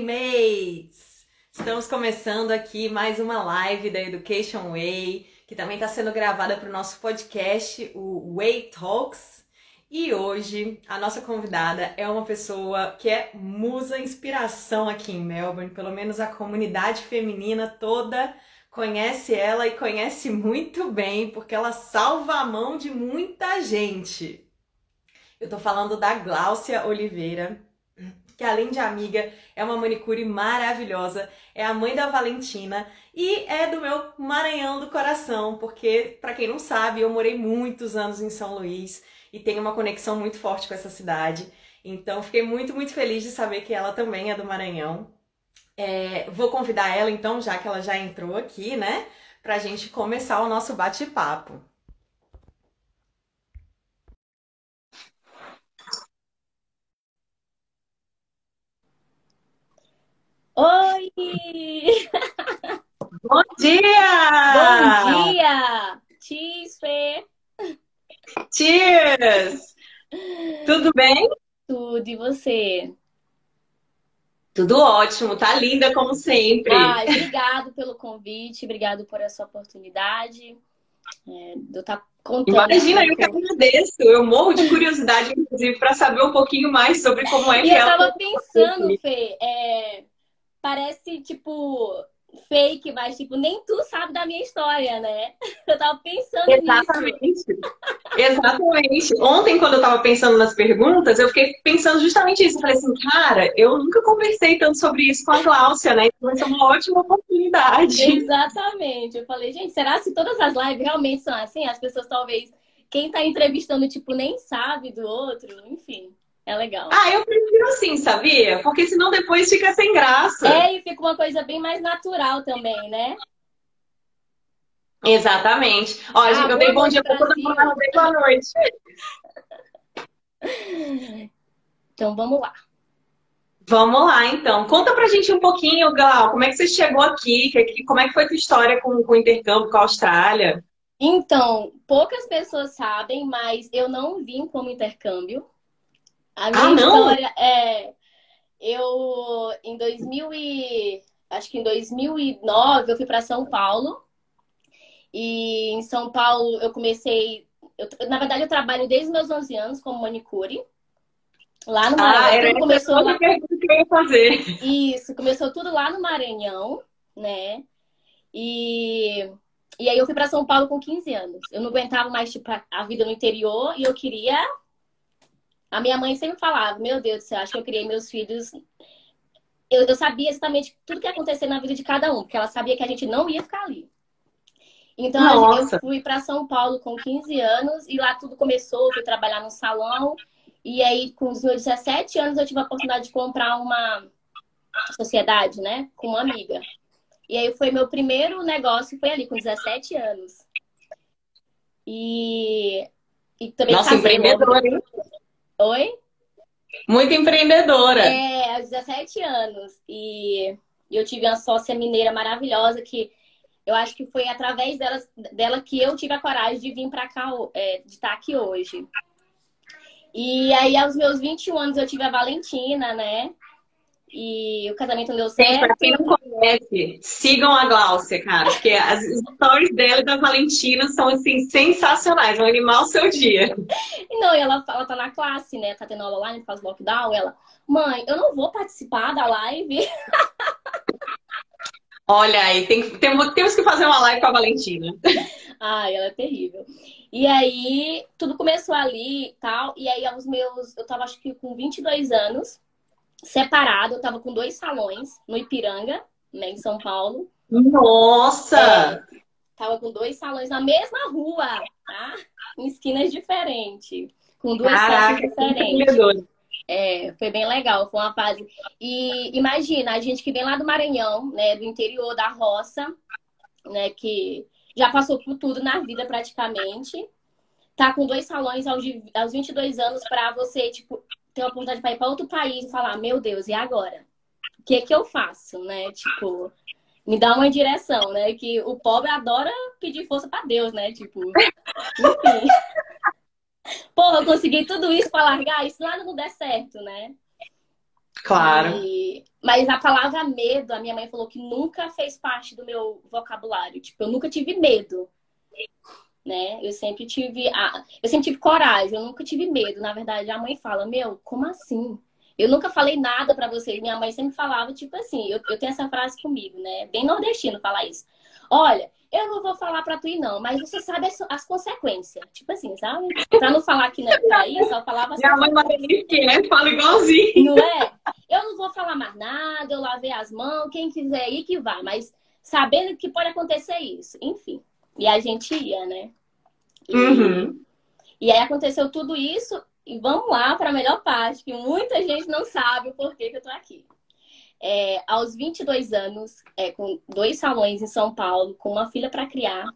Mates! Estamos começando aqui mais uma live da Education Way, que também está sendo gravada para o nosso podcast, o Way Talks. E hoje a nossa convidada é uma pessoa que é musa inspiração aqui em Melbourne, pelo menos a comunidade feminina toda conhece ela e conhece muito bem, porque ela salva a mão de muita gente. Eu tô falando da Gláucia Oliveira, que além de amiga, é uma manicure maravilhosa, é a mãe da Valentina e é do meu Maranhão do coração, porque para quem não sabe, eu morei muitos anos em São Luís e tenho uma conexão muito forte com essa cidade. Então, fiquei muito, muito feliz de saber que ela também é do Maranhão. É, vou convidar ela, então, já que ela já entrou aqui, né, para a gente começar o nosso bate-papo. Oi! Bom dia! Bom dia! Cheers, Fê! Cheers! Tudo bem? Tudo, e você? Tudo ótimo, tá linda como sempre. Ai, obrigado pelo convite, obrigado por essa oportunidade. É, eu tá contando. Imagina, eu que agradeço. Eu morro de curiosidade, inclusive, para saber um pouquinho mais sobre como é e que eu é. Eu tava pensando, Fê, é, parece tipo fake, mas tipo, nem tu sabe da minha história, né? Eu tava pensando Exatamente. nisso. Exatamente. Ontem, quando eu tava pensando nas perguntas, eu fiquei pensando justamente isso. Eu falei assim, cara, eu nunca conversei tanto sobre isso com a Gláucia, né? Então vai ser uma ótima oportunidade. Exatamente. Eu falei, gente, será se todas as lives realmente são assim? As pessoas talvez, quem tá entrevistando, tipo, nem sabe do outro, enfim. É legal. Ah, eu prefiro assim, sabia? Porque senão depois fica sem graça. É, e fica uma coisa bem mais natural também, né? Exatamente. Ó, ah, gente, eu dei bom dia pra todo mundo, mas dei boa noite. Então, vamos lá. Vamos lá, então. Conta pra gente um pouquinho, Glau, como é que você chegou aqui? Como é que foi a tua história com, com o intercâmbio com a Austrália? Então, poucas pessoas sabem, mas eu não vim como intercâmbio. A minha ah, não? história é. Eu, em 2000 e. Acho que em 2009, eu fui para São Paulo. E em São Paulo, eu comecei. Eu, na verdade, eu trabalho desde meus 11 anos como manicure. Lá no Maranhão. Ah, era começou que eu ia fazer. Isso, começou tudo lá no Maranhão, né? E, e aí eu fui para São Paulo com 15 anos. Eu não aguentava mais tipo, a vida no interior e eu queria a minha mãe sempre falava, meu Deus do céu, acho que eu criei meus filhos. Eu, eu sabia exatamente tudo que ia acontecer na vida de cada um, porque ela sabia que a gente não ia ficar ali. Então Nossa. eu fui para São Paulo com 15 anos e lá tudo começou, fui trabalhar no salão. E aí, com os meus 17 anos, eu tive a oportunidade de comprar uma sociedade, né? Com uma amiga. E aí foi meu primeiro negócio, foi ali, com 17 anos. E, e também Nossa, empreendedora, hein? Oi? Muito empreendedora. É, aos 17 anos. E eu tive uma sócia mineira maravilhosa que eu acho que foi através dela, dela que eu tive a coragem de vir para cá, é, de estar aqui hoje. E aí, aos meus 21 anos, eu tive a Valentina, né? E o casamento deu certo. Para quem não conhece, sigam a Gláucia, cara, porque as stories dela e da Valentina são assim sensacionais, vão animar o seu dia. Não, e ela, ela tá na classe, né? Tá tendo aula online, faz lockdown. Ela, mãe, eu não vou participar da live. Olha aí, tem, tem, temos que fazer uma live com a Valentina. Ai, ela é terrível. E aí, tudo começou ali e tal. E aí, aos meus. Eu tava, acho que com 22 anos separado. Eu tava com dois salões no Ipiranga, né, em São Paulo. Nossa! É, tava com dois salões na mesma rua, tá? Em esquinas diferentes. Com duas Caraca, diferentes. É, foi bem legal, foi uma fase. E imagina, a gente que vem lá do Maranhão, né, do interior da roça, né, que já passou por tudo na vida praticamente, tá com dois salões aos, aos 22 anos para você, tipo, ter a oportunidade para ir para outro país e falar, meu Deus, e agora? O que é que eu faço, né? Tipo, me dá uma direção, né? Que o pobre adora pedir força para Deus, né? Tipo, enfim. Porra, eu consegui tudo isso para largar, isso lá não der certo, né? Claro. E... Mas a palavra medo, a minha mãe falou que nunca fez parte do meu vocabulário. Tipo, eu nunca tive medo. Né? Eu sempre tive. A... Eu sempre tive coragem, eu nunca tive medo. Na verdade, a mãe fala, meu, como assim? Eu nunca falei nada para vocês. Minha mãe sempre falava, tipo assim, eu, eu tenho essa frase comigo, né? Bem nordestino falar isso. Olha, eu não vou falar pra tu ir, não, mas você sabe as, as consequências. Tipo assim, sabe? Pra não falar que não é isso, eu falava assim. Minha mãe Marinite, né? Fala igualzinho. Não é? Eu não vou falar mais nada, eu lavei as mãos, quem quiser ir que vai, mas sabendo que pode acontecer isso. Enfim. E a gente ia, né? E, uhum. e aí aconteceu tudo isso, e vamos lá para a melhor parte, que muita gente não sabe o porquê que eu tô aqui é, aos 22 anos, é, com dois salões em São Paulo, com uma filha para criar.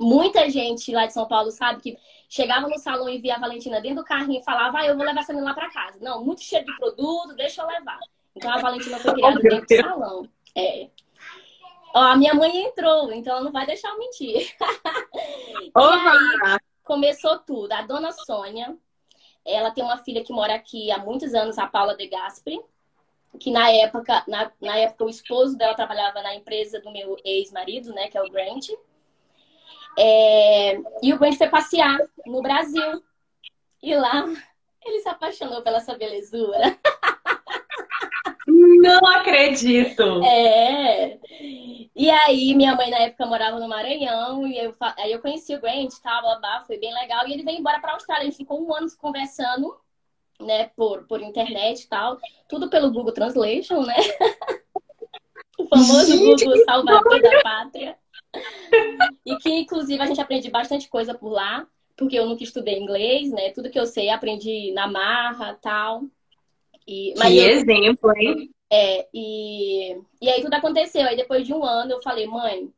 Muita gente lá de São Paulo sabe que chegava no salão e via a Valentina dentro do carrinho e falava, ah, eu vou levar essa menina lá para casa. Não, muito cheio de produto, deixa eu levar. Então a Valentina foi criada dentro do salão. É. Ó, a minha mãe entrou, então ela não vai deixar eu mentir. aí, começou tudo. A dona Sônia, ela tem uma filha que mora aqui há muitos anos, a Paula De Gasperi que na época, na, na época o esposo dela trabalhava na empresa do meu ex-marido, né, que é o Grant. É, e o Grant foi passear no Brasil. E lá ele se apaixonou pela sua belezura. Não acredito! É. E aí, minha mãe na época morava no Maranhão, e eu, aí eu conheci o Grant, tava lá, foi bem legal. E ele veio embora pra Austrália. A gente ficou um ano conversando né, por, por internet e tal, tudo pelo Google Translation, né? o famoso gente, Google Salvador da Pátria. E que, inclusive, a gente aprende bastante coisa por lá, porque eu nunca estudei inglês, né? Tudo que eu sei aprendi na marra tal. E, mas que eu, exemplo, hein? É, e, e aí tudo aconteceu. Aí depois de um ano eu falei, mãe,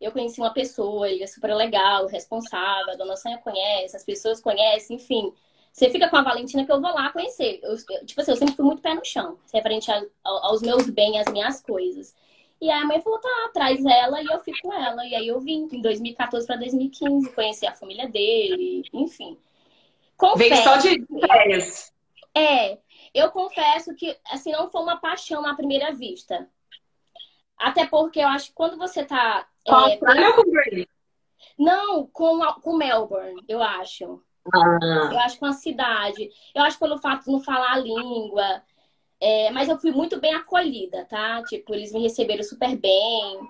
eu conheci uma pessoa, ele é super legal, responsável, a dona Sônia conhece, as pessoas conhecem, enfim. Você fica com a Valentina que eu vou lá conhecer. Eu, eu, tipo assim, eu sempre fui muito pé no chão, referente a, a, aos meus bens, às minhas coisas. E aí a mãe falou, tá, traz ela e eu fico com ela. E aí eu vim em 2014 para 2015, conheci a família dele, enfim. Confesso, Vem só de férias. É, eu confesso que, assim, não foi uma paixão à primeira vista. Até porque eu acho que quando você tá... Com é, Austrália ou com Não, com, com Melbourne, eu acho. Ah. Eu acho que uma cidade. Eu acho pelo fato de não falar a língua. É, mas eu fui muito bem acolhida, tá? Tipo, eles me receberam super bem.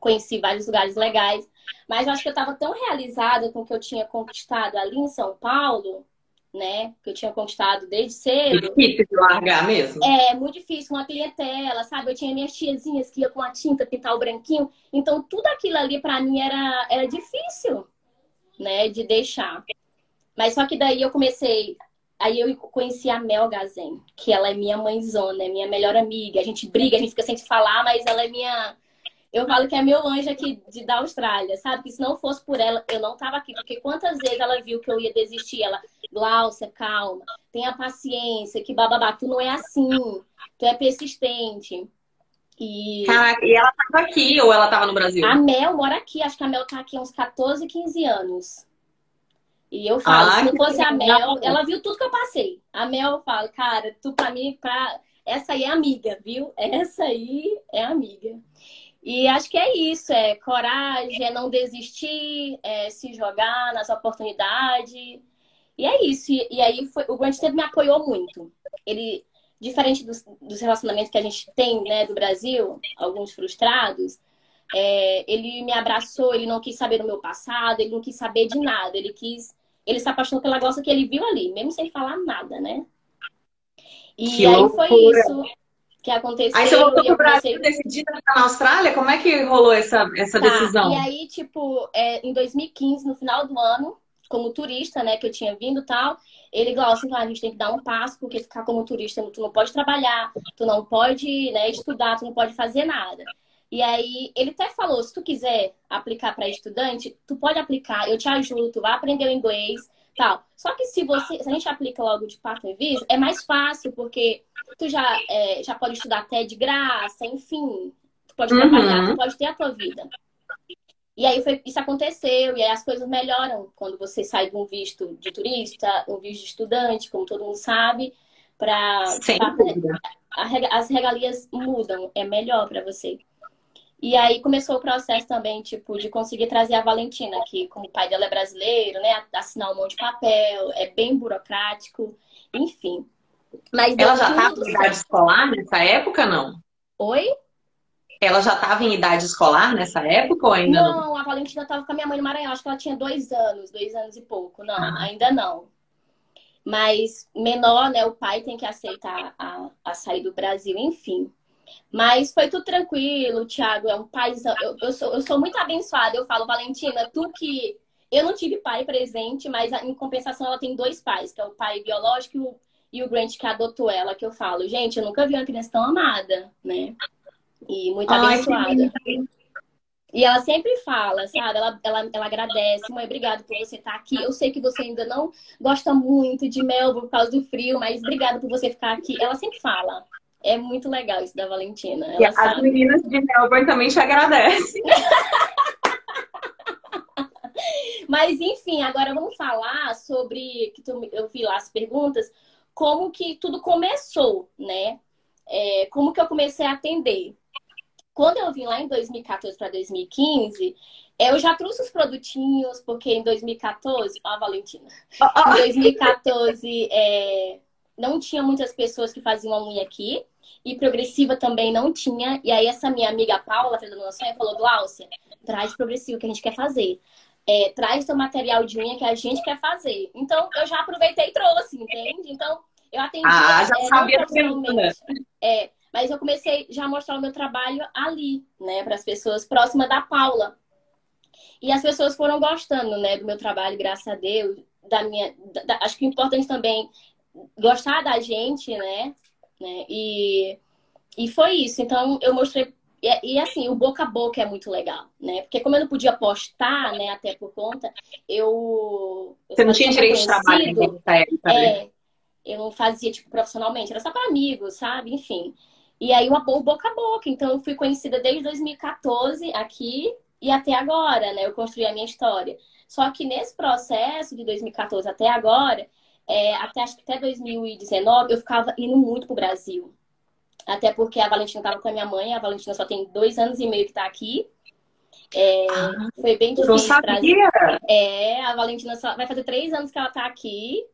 Conheci vários lugares legais. Mas eu acho que eu estava tão realizada com o que eu tinha conquistado ali em São Paulo, né? Que eu tinha conquistado desde cedo. É difícil de largar mesmo. É, muito difícil. Uma clientela, sabe? Eu tinha minhas tiazinhas que iam com a tinta pintar o branquinho. Então, tudo aquilo ali para mim era, era difícil, né? De deixar. Mas só que daí eu comecei. Aí eu conheci a Mel Gazen, que ela é minha mãezona, é minha melhor amiga. A gente briga, a gente fica sem se falar, mas ela é minha. Eu falo que é meu anjo aqui de, da Austrália, sabe? Que se não fosse por ela, eu não tava aqui. Porque quantas vezes ela viu que eu ia desistir? Ela, Glaucia, calma, tenha paciência, que bababá, tu não é assim, tu é persistente. E... Caraca, e ela tava aqui ou ela tava no Brasil? A Mel mora aqui, acho que a Mel tá aqui há uns 14, 15 anos. E eu falo, ah, se não fosse a Mel, ela viu tudo que eu passei. A Mel fala, cara, tu pra mim, pra... essa aí é amiga, viu? Essa aí é amiga. E acho que é isso, é coragem, é não desistir, é se jogar nas oportunidades. E é isso. E, e aí foi, o Grant sempre me apoiou muito. Ele, diferente dos, dos, relacionamentos que a gente tem, né, do Brasil, alguns frustrados, é, ele me abraçou, ele não quis saber do meu passado, ele não quis saber de nada, ele quis ele se apaixonou pela gosta que ele viu ali, mesmo sem falar nada, né? E que aí loucura. foi isso que aconteceu. Aí você voltou pro Brasil comecei... decidida ficar na Austrália? Como é que rolou essa, essa tá. decisão? E aí, tipo, é, em 2015, no final do ano, como turista, né, que eu tinha vindo e tal, ele, Glaucio, a gente tem que dar um passo, porque ficar como turista, tu não pode trabalhar, tu não pode né, estudar, tu não pode fazer nada. E aí, ele até falou: se tu quiser aplicar para estudante, tu pode aplicar, eu te ajudo, tu vai aprender o inglês, tal. Só que se você, se a gente aplica logo de partner visa, é mais fácil, porque tu já, é, já pode estudar até de graça, enfim, tu pode uhum. trabalhar, tu pode ter a tua vida. E aí foi, isso aconteceu, e aí as coisas melhoram quando você sai de um visto de turista, um visto de estudante, como todo mundo sabe, para as regalias mudam, é melhor para você. E aí começou o processo também, tipo, de conseguir trazer a Valentina, que como o pai dela é brasileiro, né? Assinar um monte de papel, é bem burocrático, enfim. Mas ela já estava em idade escolar nessa época, não? Oi? Ela já estava em idade escolar nessa época ou ainda não? Não, a Valentina estava com a minha mãe no Maranhão. Acho que ela tinha dois anos, dois anos e pouco. Não, ah. ainda não. Mas menor, né? O pai tem que aceitar a, a sair do Brasil, enfim. Mas foi tudo tranquilo, Thiago é um pai. Eu, eu, sou, eu sou muito abençoada. Eu falo, Valentina, tu que. Eu não tive pai presente, mas em compensação ela tem dois pais, que é o pai biológico e o, e o Grant que adotou ela, que eu falo, gente, eu nunca vi uma criança tão amada, né? E muito Ai, abençoada. E ela sempre fala, sabe? Ela, ela, ela agradece. Mãe, obrigada por você estar aqui. Eu sei que você ainda não gosta muito de Melbourne por causa do frio, mas obrigada por você ficar aqui. Ela sempre fala. É muito legal isso da Valentina. Ela e as sabe... meninas de Melbourne também te agradecem. Mas enfim, agora vamos falar sobre que tu, eu vi lá as perguntas, como que tudo começou, né? É, como que eu comecei a atender? Quando eu vim lá em 2014 para 2015, eu já trouxe os produtinhos, porque em 2014, ó, a Valentina, em 2014 é, não tinha muitas pessoas que faziam a unha aqui. E progressiva também não tinha. E aí essa minha amiga Paula, filha da sonho, falou, Glaucia, traz progressivo que a gente quer fazer. É, traz seu material de unha que a gente quer fazer. Então, eu já aproveitei e trouxe, entende? Então, eu atendi. Ah, já é, sabia profissionalmente. É, mas eu comecei já a mostrar o meu trabalho ali, né, para as pessoas próximas da Paula. E as pessoas foram gostando, né, do meu trabalho, graças a Deus, da minha, da, acho que o importante também gostar da gente, né? né? E, e foi isso. Então eu mostrei. E, e, assim, o boca a boca é muito legal, né? Porque como eu não podia postar, né, até por conta, eu. Você não tinha direito de trabalho nessa época, né? É, eu não fazia, tipo, profissionalmente, era só para amigos, sabe? Enfim. E aí o boca a boca. Então eu fui conhecida desde 2014 aqui e até agora, né? Eu construí a minha história. Só que nesse processo de 2014 até agora, é, até acho que até 2019, eu ficava indo muito pro Brasil. Até porque a Valentina estava com a minha mãe, a Valentina só tem dois anos e meio que está aqui. É, ah, foi bem difícil. É, a Valentina só vai fazer três anos que ela está aqui.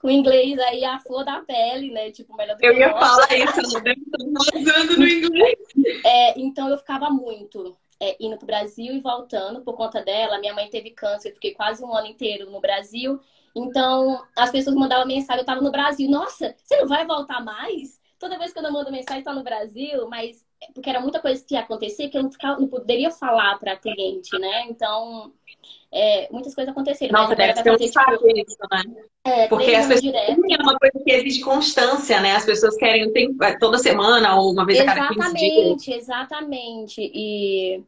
Com inglês aí a flor da pele, né? Tipo, melhor do Eu ia falar isso, eu deve estar no inglês. É, então eu ficava muito é, indo pro Brasil e voltando por conta dela. Minha mãe teve câncer, eu fiquei quase um ano inteiro no Brasil. Então, as pessoas mandavam mensagem, eu estava no Brasil. Nossa, você não vai voltar mais? Toda vez que eu mando mensagem, está no Brasil, mas porque era muita coisa que ia acontecer que eu não, ficava, não poderia falar para cliente, né? Então, é, muitas coisas aconteceram. Nossa, deve ser um saco tipo, isso, né? É, porque as pessoas direto. é uma coisa que exige constância, né? As pessoas querem é, toda semana ou uma vez exatamente, a cada 15 dias. Exatamente, exatamente. E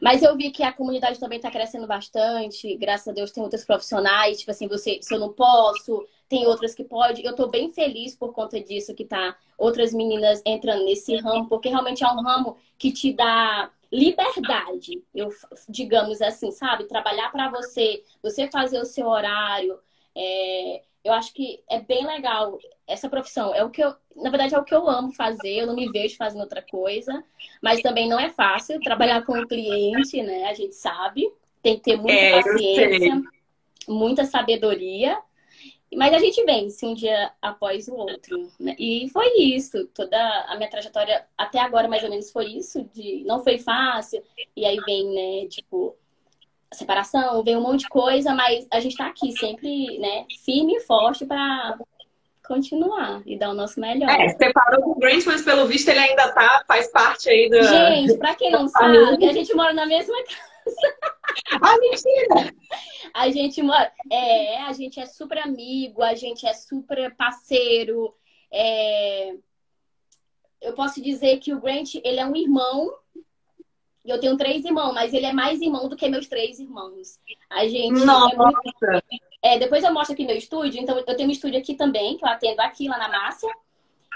mas eu vi que a comunidade também está crescendo bastante. Graças a Deus tem outros profissionais. Tipo assim, você, se eu não posso, tem outras que pode. Eu estou bem feliz por conta disso que tá outras meninas entrando nesse ramo, porque realmente é um ramo que te dá liberdade, eu digamos assim, sabe? Trabalhar para você, você fazer o seu horário. É, eu acho que é bem legal essa profissão. É o que eu, na verdade, é o que eu amo fazer. Eu não me vejo fazendo outra coisa, mas também não é fácil trabalhar com o cliente, né? A gente sabe, tem que ter muita é, paciência, muita sabedoria. Mas a gente vence um dia após o outro. Né? E foi isso. Toda a minha trajetória até agora, mais ou menos, foi isso. De não foi fácil. E aí vem, né, tipo, separação, vem um monte de coisa, mas a gente está aqui sempre, né, firme e forte para continuar e dar o nosso melhor. É, separou com o Grant, mas pelo visto ele ainda tá, faz parte aí do. Gente, para quem não sabe, a gente mora na mesma casa. Ah, mentira! A gente mora. É, a gente é super amigo, a gente é super parceiro. É... Eu posso dizer que o Grant, ele é um irmão eu tenho três irmãos, mas ele é mais irmão do que meus três irmãos. A gente. Nossa! É muito... é, depois eu mostro aqui meu estúdio. Então, eu tenho um estúdio aqui também, que eu atendo aqui lá na Márcia.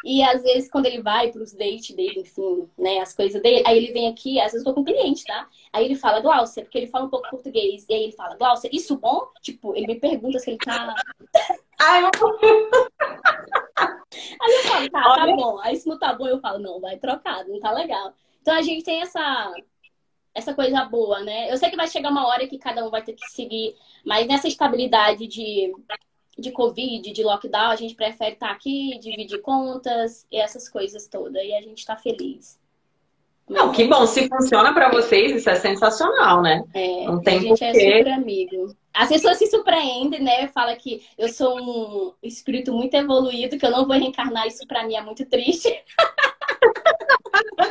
E às vezes, quando ele vai para os dates dele, enfim, né, as coisas dele, aí ele vem aqui, às vezes eu tô com um cliente, tá? Aí ele fala, Glaucia, porque ele fala um pouco português. E aí ele fala, Glaucia, isso bom? Tipo, ele me pergunta se ele tá. Ai, eu... Aí eu falo, tá, tá bom. Aí se não tá bom, eu falo, não, vai trocar, não tá legal. Então a gente tem essa, essa coisa boa, né? Eu sei que vai chegar uma hora que cada um vai ter que seguir, mas nessa estabilidade de, de Covid, de lockdown, a gente prefere estar tá aqui, dividir contas e essas coisas todas. E a gente tá feliz. Não, que bom. Se funciona para vocês, isso é sensacional, né? É, Não tem a gente é super amigo. As pessoas se surpreendem, né? Fala que eu sou um espírito muito evoluído, que eu não vou reencarnar. Isso para mim é muito triste.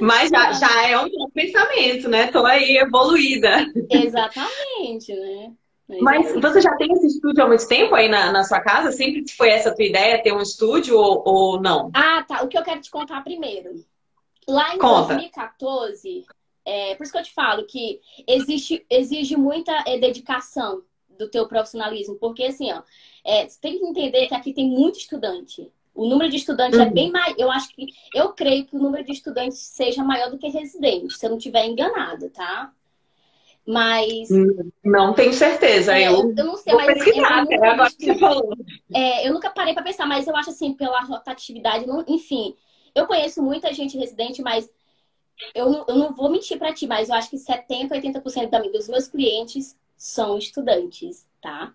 Mas já, já é um bom pensamento, né? Tô aí evoluída. Exatamente, né? Mas, Mas você já tem esse estúdio há muito tempo aí na, na sua casa? Sempre foi essa a tua ideia, ter um estúdio ou, ou não? Ah, tá. O que eu quero te contar primeiro. Lá em Conta. 2014, é, por isso que eu te falo que existe, exige muita é, dedicação do teu profissionalismo. Porque, assim, ó, é, você tem que entender que aqui tem muito estudante. O número de estudantes é uhum. é bem mais. Eu acho que. Eu creio que o número de estudantes seja maior do que residentes, se eu não estiver enganado, tá? Mas. Não tenho certeza. É, eu, eu não sei, mas. Pesquisar, eu, agora que você falou. É, eu nunca parei para pensar, mas eu acho assim, pela rotatividade, não, enfim. Eu conheço muita gente residente, mas eu não, eu não vou mentir para ti, mas eu acho que 70%, 80% dos meus clientes são estudantes, tá?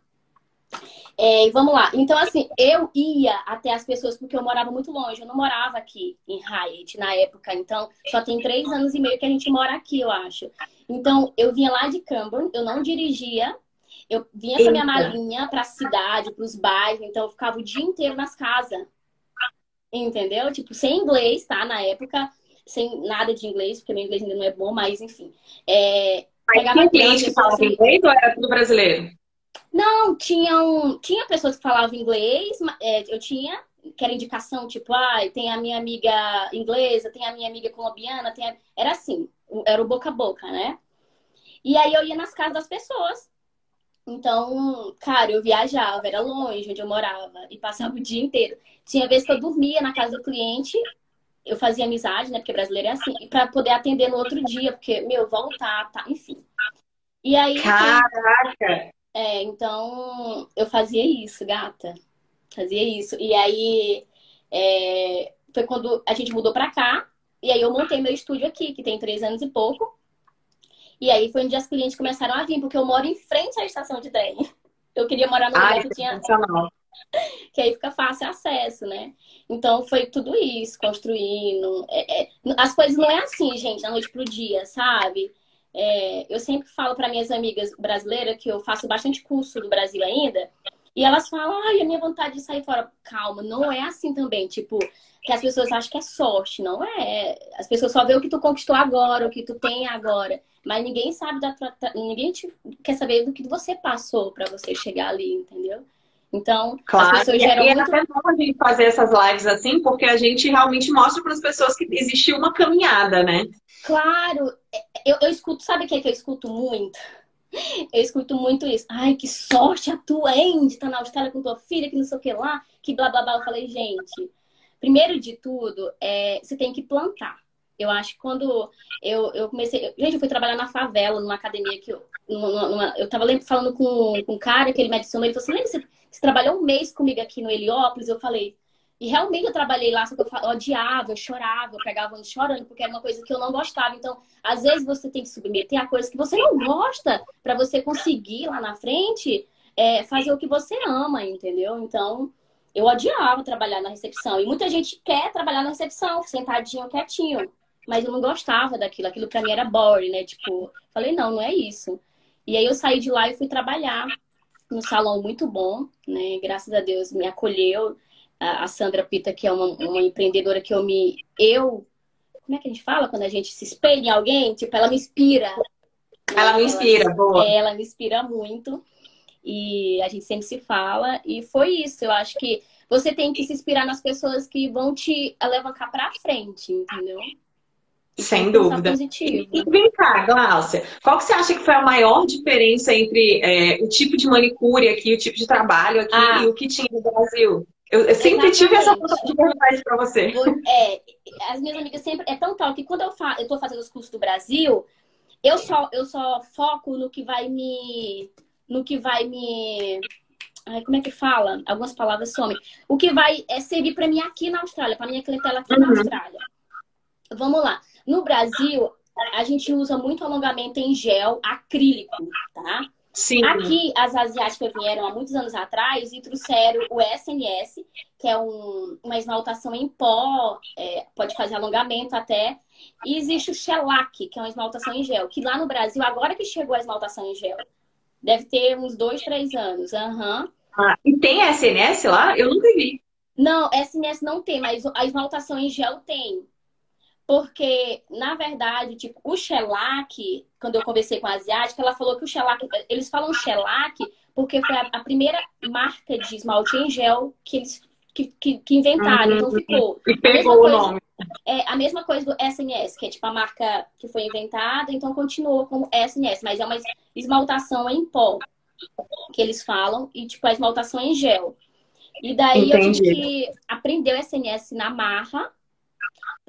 É, vamos lá. Então, assim, eu ia até as pessoas porque eu morava muito longe. Eu não morava aqui em Hyatt na época. Então, só tem três anos e meio que a gente mora aqui, eu acho. Então, eu vinha lá de Camborne, eu não dirigia. Eu vinha com a minha malinha para a cidade, para os bairros. Então, eu ficava o dia inteiro nas casas. Entendeu? Tipo, sem inglês, tá? Na época, sem nada de inglês, porque meu inglês ainda não é bom, mas enfim. É, mas tinha cliente que falava assim, inglês ou era tudo brasileiro? Não, tinham, tinha pessoas que falavam inglês, é, eu tinha, que era indicação, tipo, ah, tem a minha amiga inglesa, tem a minha amiga colombiana, a... era assim, era o boca a boca, né? E aí eu ia nas casas das pessoas. Então, cara, eu viajava, era longe onde eu morava, e passava o dia inteiro. Tinha vezes que eu dormia na casa do cliente, eu fazia amizade, né? Porque brasileiro é assim, para poder atender no outro dia, porque, meu, voltar, tá, enfim. E aí. Caraca! É, então eu fazia isso, gata. Fazia isso. E aí é, foi quando a gente mudou pra cá. E aí eu montei meu estúdio aqui, que tem três anos e pouco. E aí foi onde as clientes começaram a vir, porque eu moro em frente à estação de trem. Eu queria morar no lugar que tinha. Que aí fica fácil acesso, né? Então foi tudo isso, construindo. É, é... As coisas não é assim, gente, da noite pro dia, sabe? É, eu sempre falo para minhas amigas brasileiras que eu faço bastante curso do Brasil ainda, e elas falam, ai, a minha vontade de sair fora. Calma, não é assim também, tipo, que as pessoas acham que é sorte, não é. As pessoas só vê o que tu conquistou agora, o que tu tem agora. Mas ninguém sabe da tua. Ninguém te... quer saber do que você passou para você chegar ali, entendeu? Então, claro. as pessoas geram. E é muito... até bom a gente fazer essas lives assim, porque a gente realmente mostra para as pessoas que existiu uma caminhada, né? Claro, eu, eu escuto, sabe o que, é que eu escuto muito? Eu escuto muito isso. Ai, que sorte a tua, hein? De estar na Austrália com tua filha, que não sei o que lá, que blá blá blá. Eu falei, gente, primeiro de tudo, é, você tem que plantar. Eu acho que quando eu, eu comecei. Gente, eu fui trabalhar na favela, numa academia que eu. Numa, numa, eu tava falando com, com um cara que ele me adicionou. Ele falou assim: lembra, você, você trabalhou um mês comigo aqui no Heliópolis? Eu falei, e realmente eu trabalhei lá, só que eu odiava, eu chorava, eu pegava chorando, porque era uma coisa que eu não gostava. Então, às vezes você tem que submeter a coisas que você não gosta para você conseguir lá na frente é, fazer o que você ama, entendeu? Então, eu odiava trabalhar na recepção. E muita gente quer trabalhar na recepção, sentadinho, quietinho. Mas eu não gostava daquilo. Aquilo para mim era boring, né? Tipo, falei, não, não é isso. E aí eu saí de lá e fui trabalhar num salão muito bom, né? Graças a Deus me acolheu a Sandra Pita, que é uma, uma empreendedora que eu me. Eu. Como é que a gente fala quando a gente se espelha em alguém? Tipo, ela me inspira. Ela me inspira, ela, boa. É, ela me inspira muito. E a gente sempre se fala. E foi isso. Eu acho que você tem que se inspirar nas pessoas que vão te alavancar pra frente, entendeu? Sem dúvida. E, e vem cá, Gláucia, qual que você acha que foi a maior diferença entre é, o tipo de manicure aqui, o tipo de trabalho aqui ah. e o que tinha no Brasil? Eu, eu sempre tive essa vontade de perguntar isso para você. É, as minhas amigas sempre. É tão tal que quando eu, fa, eu tô fazendo os cursos do Brasil, eu só, eu só foco no que vai me. No que vai me. Ai, como é que fala? Algumas palavras somem. O que vai é servir para mim aqui na Austrália, para minha clientela aqui uhum. na Austrália. Vamos lá. No Brasil, a gente usa muito alongamento em gel acrílico, tá? Sim. Aqui, as asiáticas vieram há muitos anos atrás e trouxeram o SNS, que é um, uma esmaltação em pó, é, pode fazer alongamento até. E existe o shellac, que é uma esmaltação em gel, que lá no Brasil, agora que chegou a esmaltação em gel, deve ter uns dois, três anos. Uhum. Ah, e tem SNS lá? Eu nunca vi. Não, SNS não tem, mas a esmaltação em gel tem. Porque, na verdade, tipo, o shellac, quando eu conversei com a asiática, ela falou que o shellac, eles falam shellac porque foi a, a primeira marca de esmalte em gel que eles que, que, que inventaram, uhum, então ficou. E pegou o nome. É a mesma coisa do SNS, que é tipo a marca que foi inventada, então continuou como SNS, mas é uma esmaltação em pó que eles falam, e tipo a esmaltação em gel. E daí Entendi. eu tive que aprender o SNS na marra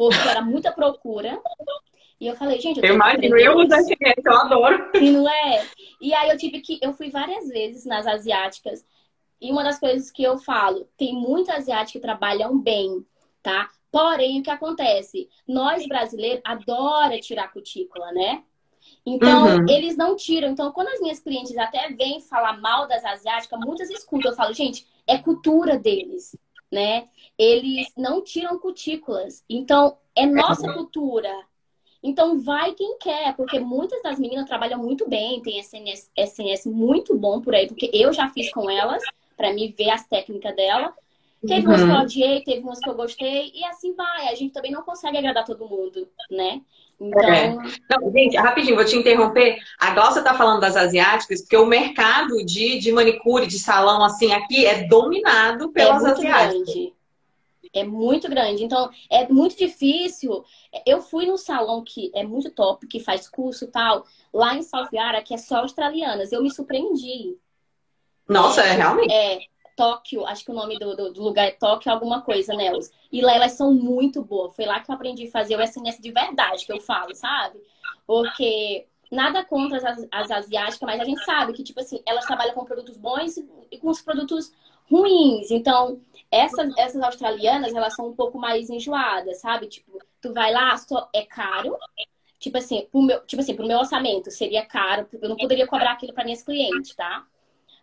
porque era muita procura. E eu falei, gente, eu, eu imagino, eu uso eu adoro. E não é? E aí eu tive que, eu fui várias vezes nas asiáticas. E uma das coisas que eu falo, tem muitas asiáticas que trabalham bem, tá? Porém, o que acontece? Nós brasileiros adora tirar cutícula, né? Então, uhum. eles não tiram. Então, quando as minhas clientes até vêm falar mal das asiáticas, muitas escutam. Eu falo, gente, é cultura deles né? Eles não tiram cutículas. Então, é nossa cultura. Então, vai quem quer, porque muitas das meninas trabalham muito bem, tem SNS, SNS muito bom por aí, porque eu já fiz com elas, para me ver as técnicas dela. Teve uhum. umas que eu odiei, teve umas que eu gostei, e assim vai. A gente também não consegue agradar todo mundo, né? Então. É. Não, gente, rapidinho, vou te interromper. A Glaucia tá falando das asiáticas, porque o mercado de, de manicure, de salão, assim, aqui é dominado pelas é asiáticas. Grande. É muito grande. Então, é muito difícil. Eu fui num salão que é muito top, que faz curso e tal, lá em Yara, que é só australianas. Eu me surpreendi. Nossa, é, é realmente? É, Tóquio, acho que o nome do, do, do lugar é Tóquio, alguma coisa, Nelos. E lá elas são muito boas. Foi lá que eu aprendi a fazer o SNS de verdade, que eu falo, sabe? Porque nada contra as, as asiáticas, mas a gente sabe que, tipo assim, elas trabalham com produtos bons e com os produtos ruins. Então, essas, essas australianas, elas são um pouco mais enjoadas, sabe? Tipo, tu vai lá, só é caro. Tipo assim, pro meu, tipo assim, pro meu orçamento seria caro, eu não poderia cobrar aquilo para minhas clientes, tá?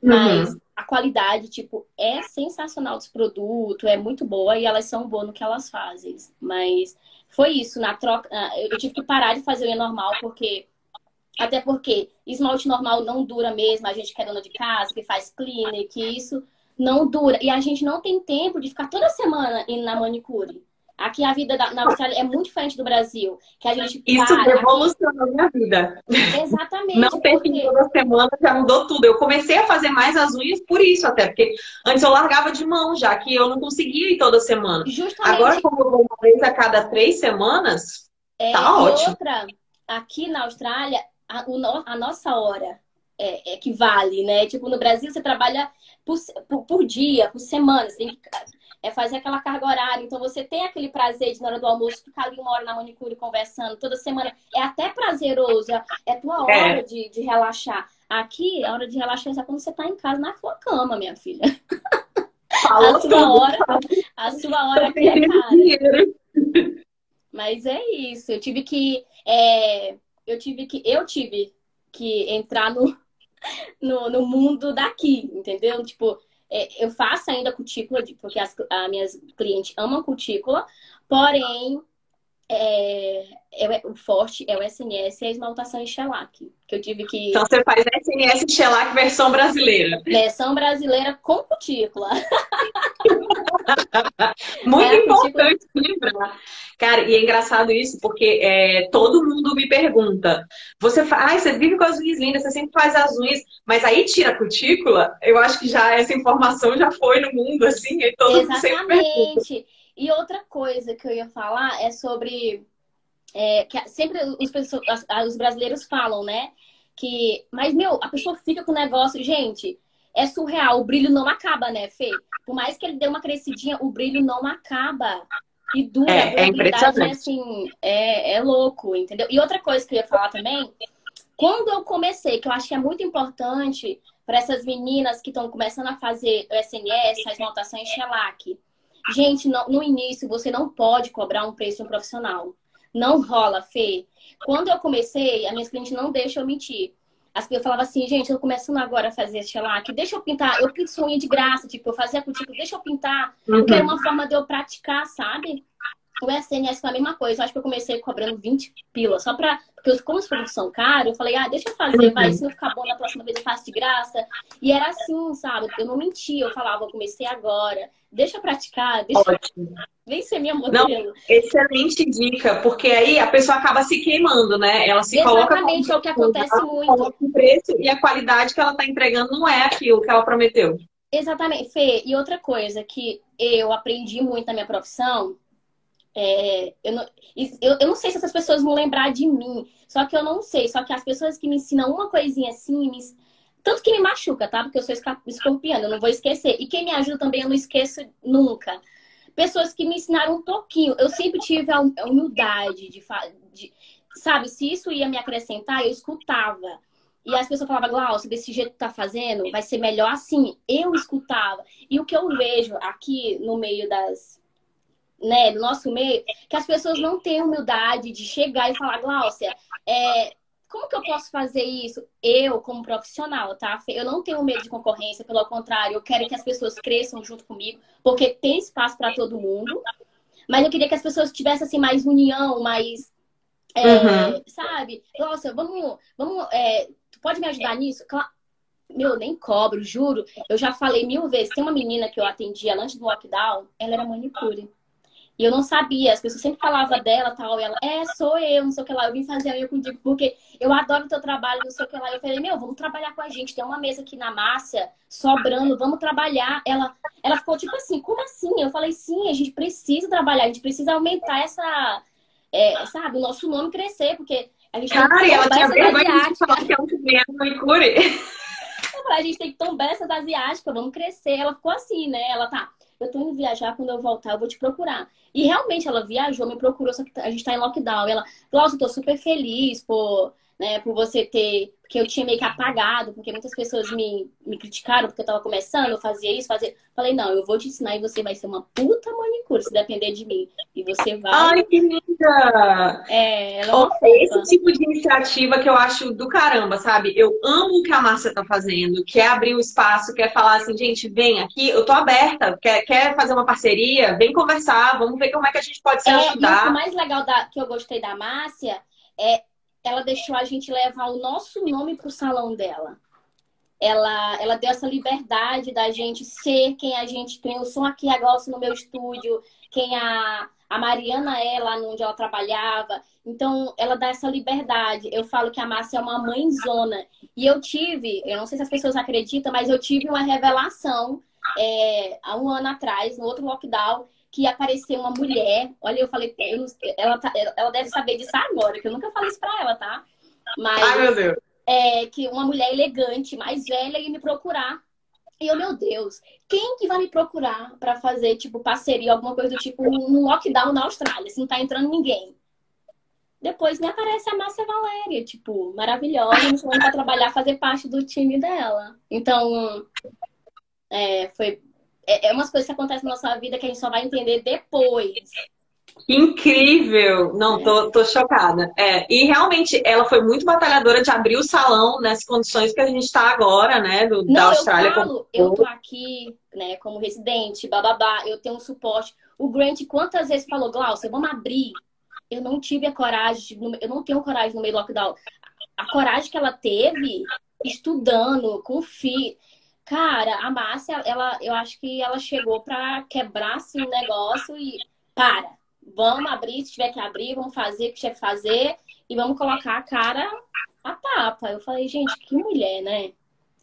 Mas uhum. A qualidade, tipo, é sensacional dos produtos, é muito boa e elas são boas no que elas fazem. Mas foi isso, na troca. Eu tive que parar de fazer o normal, porque. Até porque esmalte normal não dura mesmo, a gente que é dona de casa, que faz clinic, isso não dura. E a gente não tem tempo de ficar toda semana indo na manicure. Aqui a vida da, na Austrália é muito diferente do Brasil. Que a gente Isso para, revolucionou aqui... minha vida. Exatamente. Não ter porque... toda semana já mudou tudo. Eu comecei a fazer mais as unhas por isso até, porque antes eu largava de mão, já que eu não conseguia ir toda semana. Justamente. Agora, como eu vou uma vez a cada três semanas, é, tá ótimo. outra, aqui na Austrália, a, a nossa hora é, equivale, né? Tipo, no Brasil você trabalha por, por, por dia, por semana. Você tem que é fazer aquela carga horária. Então você tem aquele prazer de na hora do almoço ficar ali uma hora na manicure conversando toda semana. É até prazeroso, é, tua é. hora é. De, de relaxar. Aqui, a hora de relaxar é quando você tá em casa na sua cama, minha filha. Falou a sua hora, a sua hora aqui é cara. Mas é isso. Eu tive que. É, eu tive que. Eu tive que entrar no, no, no mundo daqui, entendeu? Tipo, eu faço ainda cutícula, porque as, as minhas clientes amam cutícula, porém, é, é, o forte é o SNS e a esmaltação em shellac. Que eu tive que. Então você faz SNS e shellac versão brasileira. Versão brasileira com cutícula. Muito é importante cutícula. lembrar. Cara, e é engraçado isso, porque é, todo mundo me pergunta: você faz, você vive com as unhas lindas, você sempre faz as unhas, mas aí tira a cutícula? Eu acho que já essa informação já foi no mundo, assim, e todo Exatamente. mundo sempre pergunta. E outra coisa que eu ia falar é sobre. É, que sempre os, os brasileiros falam, né? Que, mas, meu, a pessoa fica com o negócio. Gente, é surreal. O brilho não acaba, né, Fê? Por mais que ele dê uma crescidinha, o brilho não acaba. E dura. É, é impressionante. assim, é, é louco, entendeu? E outra coisa que eu ia falar também, quando eu comecei, que eu acho que é muito importante para essas meninas que estão começando a fazer o SNS, as notações Shellac. Gente, no, no início você não pode cobrar um preço de um profissional. Não rola, Fê. Quando eu comecei, a minha cliente não deixa eu mentir. As pessoas falavam assim, gente, eu tô começando agora a fazer shellac, deixa eu pintar, eu pinto unha de graça, tipo, eu fazia com tipo, deixa eu pintar, uhum. porque era uma forma de eu praticar, sabe? O SNS foi a mesma coisa. Eu acho que eu comecei cobrando 20 pila, só pra. Porque como os produtos são caros, eu falei, ah, deixa eu fazer, vai, se não ficar bom na próxima vez eu faço de graça. E era assim, sabe? Eu não mentia, eu falava, eu comecei agora, deixa eu praticar, deixa Ótimo. Vem ser minha modelo. Não, excelente dica, porque aí a pessoa acaba se queimando, né? Ela se Exatamente, coloca. Exatamente, é o que acontece muito. O preço e a qualidade que ela está entregando não é aquilo que ela prometeu. Exatamente, Fê. E outra coisa que eu aprendi muito na minha profissão é, eu, não, eu, eu, não sei se essas pessoas vão lembrar de mim. Só que eu não sei. Só que as pessoas que me ensinam uma coisinha assim, me, tanto que me machuca, tá? Porque eu sou escorpiana, eu não vou esquecer. E quem me ajuda também eu não esqueço nunca. Pessoas que me ensinaram um pouquinho. Eu sempre tive a humildade de, de sabe, se isso ia me acrescentar, eu escutava. E as pessoas falavam, Glaucio, desse jeito que tá fazendo, vai ser melhor assim. Eu escutava. E o que eu vejo aqui no meio das, né, no nosso meio, que as pessoas não têm humildade de chegar e falar, Gláucia, é, como que eu posso fazer isso? Eu, como profissional, tá? Eu não tenho medo de concorrência, pelo contrário, eu quero que as pessoas cresçam junto comigo, porque tem espaço para todo mundo. Mas eu queria que as pessoas tivessem assim mais união, mais é, uhum. sabe? Nossa, vamos, vamos, é, tu pode me ajudar nisso? Claro. Meu, nem cobro, juro. Eu já falei mil vezes. Tem uma menina que eu atendia antes do lockdown, ela era manicure. E eu não sabia, as pessoas sempre falavam dela tal, e ela, é, sou eu, não sei o que lá, eu vim fazer eu contigo, porque eu adoro o teu trabalho, não sei o que lá. Eu falei, meu, vamos trabalhar com a gente, tem uma mesa aqui na Márcia, sobrando, vamos trabalhar. Ela, ela ficou tipo assim, como assim? Eu falei, sim, a gente precisa trabalhar, a gente precisa aumentar essa, é, sabe, o nosso nome crescer, porque a gente Cara, tem que ela tinha vergonha de falar que é um manicure. A gente tem que tombar essa da asiática, vamos crescer. Ela ficou assim, né? Ela tá, eu tô indo viajar, quando eu voltar eu vou te procurar. E realmente ela viajou, me procurou, só que a gente tá em lockdown. E ela, Glaucia, eu tô super feliz por né, por você ter. Porque eu tinha meio que apagado, porque muitas pessoas me, me criticaram porque eu tava começando, eu fazia isso, fazia. Falei, não, eu vou te ensinar e você vai ser uma puta manicure se depender de mim. E você vai. Ai, que linda! É, ela é Esse tipo de iniciativa que eu acho do caramba, sabe? Eu amo o que a Márcia tá fazendo, quer abrir o espaço, quer falar assim, gente, vem aqui, eu tô aberta, quer, quer fazer uma parceria, vem conversar, vamos ver como é que a gente pode se é, ajudar. E o mais legal da, que eu gostei da Márcia é ela deixou a gente levar o nosso nome para o salão dela. Ela, ela deu essa liberdade da gente ser quem a gente tem. Eu sou aqui agora no meu estúdio, quem a, a Mariana é lá onde ela trabalhava. Então, ela dá essa liberdade. Eu falo que a Márcia é uma mãezona. E eu tive, eu não sei se as pessoas acreditam, mas eu tive uma revelação é, há um ano atrás, no outro lockdown, que apareceu uma mulher. Olha, eu falei, eu, ela, tá, ela deve saber disso agora, que eu nunca falei isso pra ela, tá? Mas, Ai, meu Deus. É, que uma mulher elegante, mais velha, ia me procurar. E eu, meu Deus, quem que vai me procurar para fazer, tipo, parceria, alguma coisa do tipo, um lockdown na Austrália, se não tá entrando ninguém? Depois me aparece a Márcia Valéria, tipo, maravilhosa, me chamando pra trabalhar, fazer parte do time dela. Então, é, foi é, é umas coisas que acontecem na nossa vida que a gente só vai entender depois. Incrível! Não, tô, tô chocada. É, e realmente ela foi muito batalhadora de abrir o salão nessas condições que a gente está agora, né? Do, Não, da Austrália. Eu, falo, eu tô aqui, né, como residente, bababá, eu tenho um suporte. O Grant quantas vezes falou, Glaucia, vamos abrir. Eu não tive a coragem, eu não tenho coragem no meio do lockdown. A coragem que ela teve estudando, com filho. Cara, a Márcia, ela, eu acho que ela chegou para quebrar assim, o negócio e para. Vamos abrir, se tiver que abrir, vamos fazer o que tiver que fazer e vamos colocar a cara a tapa. Eu falei, gente, que mulher, né?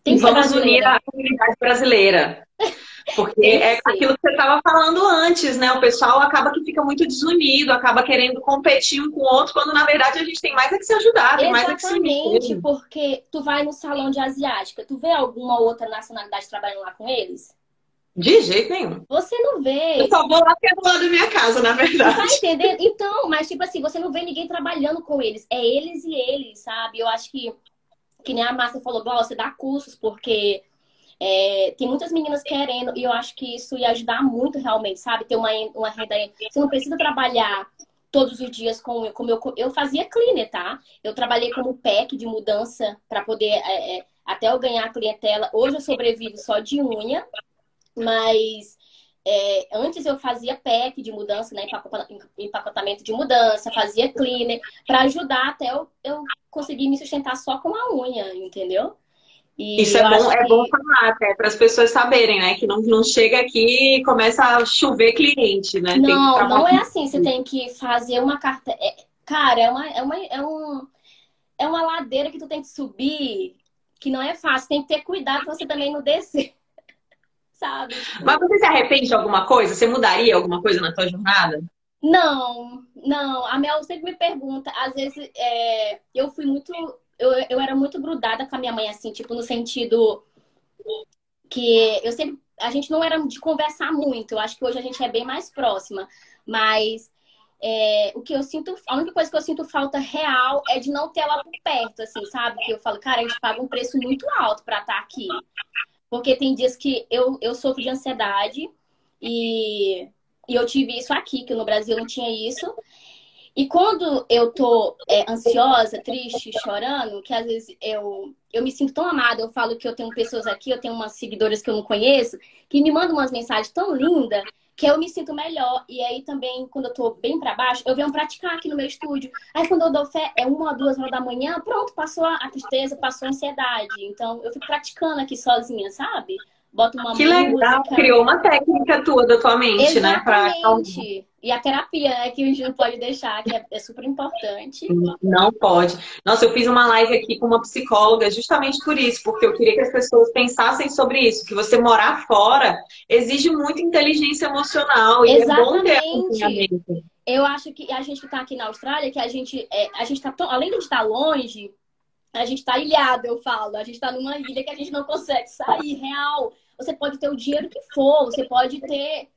Tem que vamos unir a comunidade brasileira. Porque é aquilo que você estava falando antes, né? O pessoal acaba que fica muito desunido, acaba querendo competir um com o outro, quando na verdade a gente tem mais é que se ajudar, tem mais é que se Exatamente, porque tu vai no salão de asiática, tu vê alguma outra nacionalidade trabalhando lá com eles? De jeito nenhum. Você não vê. Eu só vou lá que é do lado da minha casa, na verdade. Tá entendendo? Então, mas tipo assim, você não vê ninguém trabalhando com eles. É eles e eles, sabe? Eu acho que que nem a Márcia falou, você dá cursos, porque é, tem muitas meninas querendo, e eu acho que isso ia ajudar muito realmente, sabe? Ter uma, uma renda. Você não precisa trabalhar todos os dias com como eu, eu fazia cleaner, tá? Eu trabalhei como PEC de mudança para poder é, é, até eu ganhar a clientela. Hoje eu sobrevivo só de unha, mas é, antes eu fazia PEC de mudança, né, empacotamento de mudança, fazia cleaner, para ajudar até eu, eu conseguir me sustentar só com a unha, entendeu? E Isso é bom, é que... bom falar até para as pessoas saberem, né? Que não, não chega aqui e começa a chover cliente, né? Não, não é assim. Você tem que fazer uma carta. É, cara, é uma, é, uma, é, um, é uma ladeira que tu tem que subir, que não é fácil. Tem que ter cuidado para você também não descer. sabe? Mas você se arrepende de alguma coisa? Você mudaria alguma coisa na tua jornada? Não, não. A Mel sempre me pergunta. Às vezes, é, eu fui muito... Eu, eu era muito grudada com a minha mãe, assim, tipo, no sentido que eu sempre... A gente não era de conversar muito. Eu acho que hoje a gente é bem mais próxima. Mas é, o que eu sinto, a única coisa que eu sinto falta real é de não ter ela por perto, assim, sabe? Que eu falo, cara, a gente paga um preço muito alto para estar tá aqui. Porque tem dias que eu, eu sofro de ansiedade e, e eu tive isso aqui, que no Brasil não tinha isso. E quando eu tô é, ansiosa, triste, chorando, que às vezes eu, eu me sinto tão amada, eu falo que eu tenho pessoas aqui, eu tenho umas seguidoras que eu não conheço, que me mandam umas mensagens tão lindas que eu me sinto melhor. E aí também, quando eu tô bem para baixo, eu venho praticar aqui no meu estúdio. Aí quando eu dou fé, é uma ou duas horas da manhã, pronto, passou a tristeza, passou a ansiedade. Então eu fico praticando aqui sozinha, sabe? Boto uma que música. legal, criou uma técnica tua da tua mente, né, Exatamente. né? Pra... E a terapia, né, que a gente não pode deixar, que é, é, super importante. Não pode. Nossa, eu fiz uma live aqui com uma psicóloga justamente por isso, porque eu queria que as pessoas pensassem sobre isso, que você morar fora exige muita inteligência emocional e Exatamente. é bom ter Eu acho que a gente que está aqui na Austrália, que a gente, é, a gente tá tão, além de estar longe, a gente está ilhado, eu falo. A gente está numa ilha que a gente não consegue sair, real. Você pode ter o dinheiro que for, você pode ter.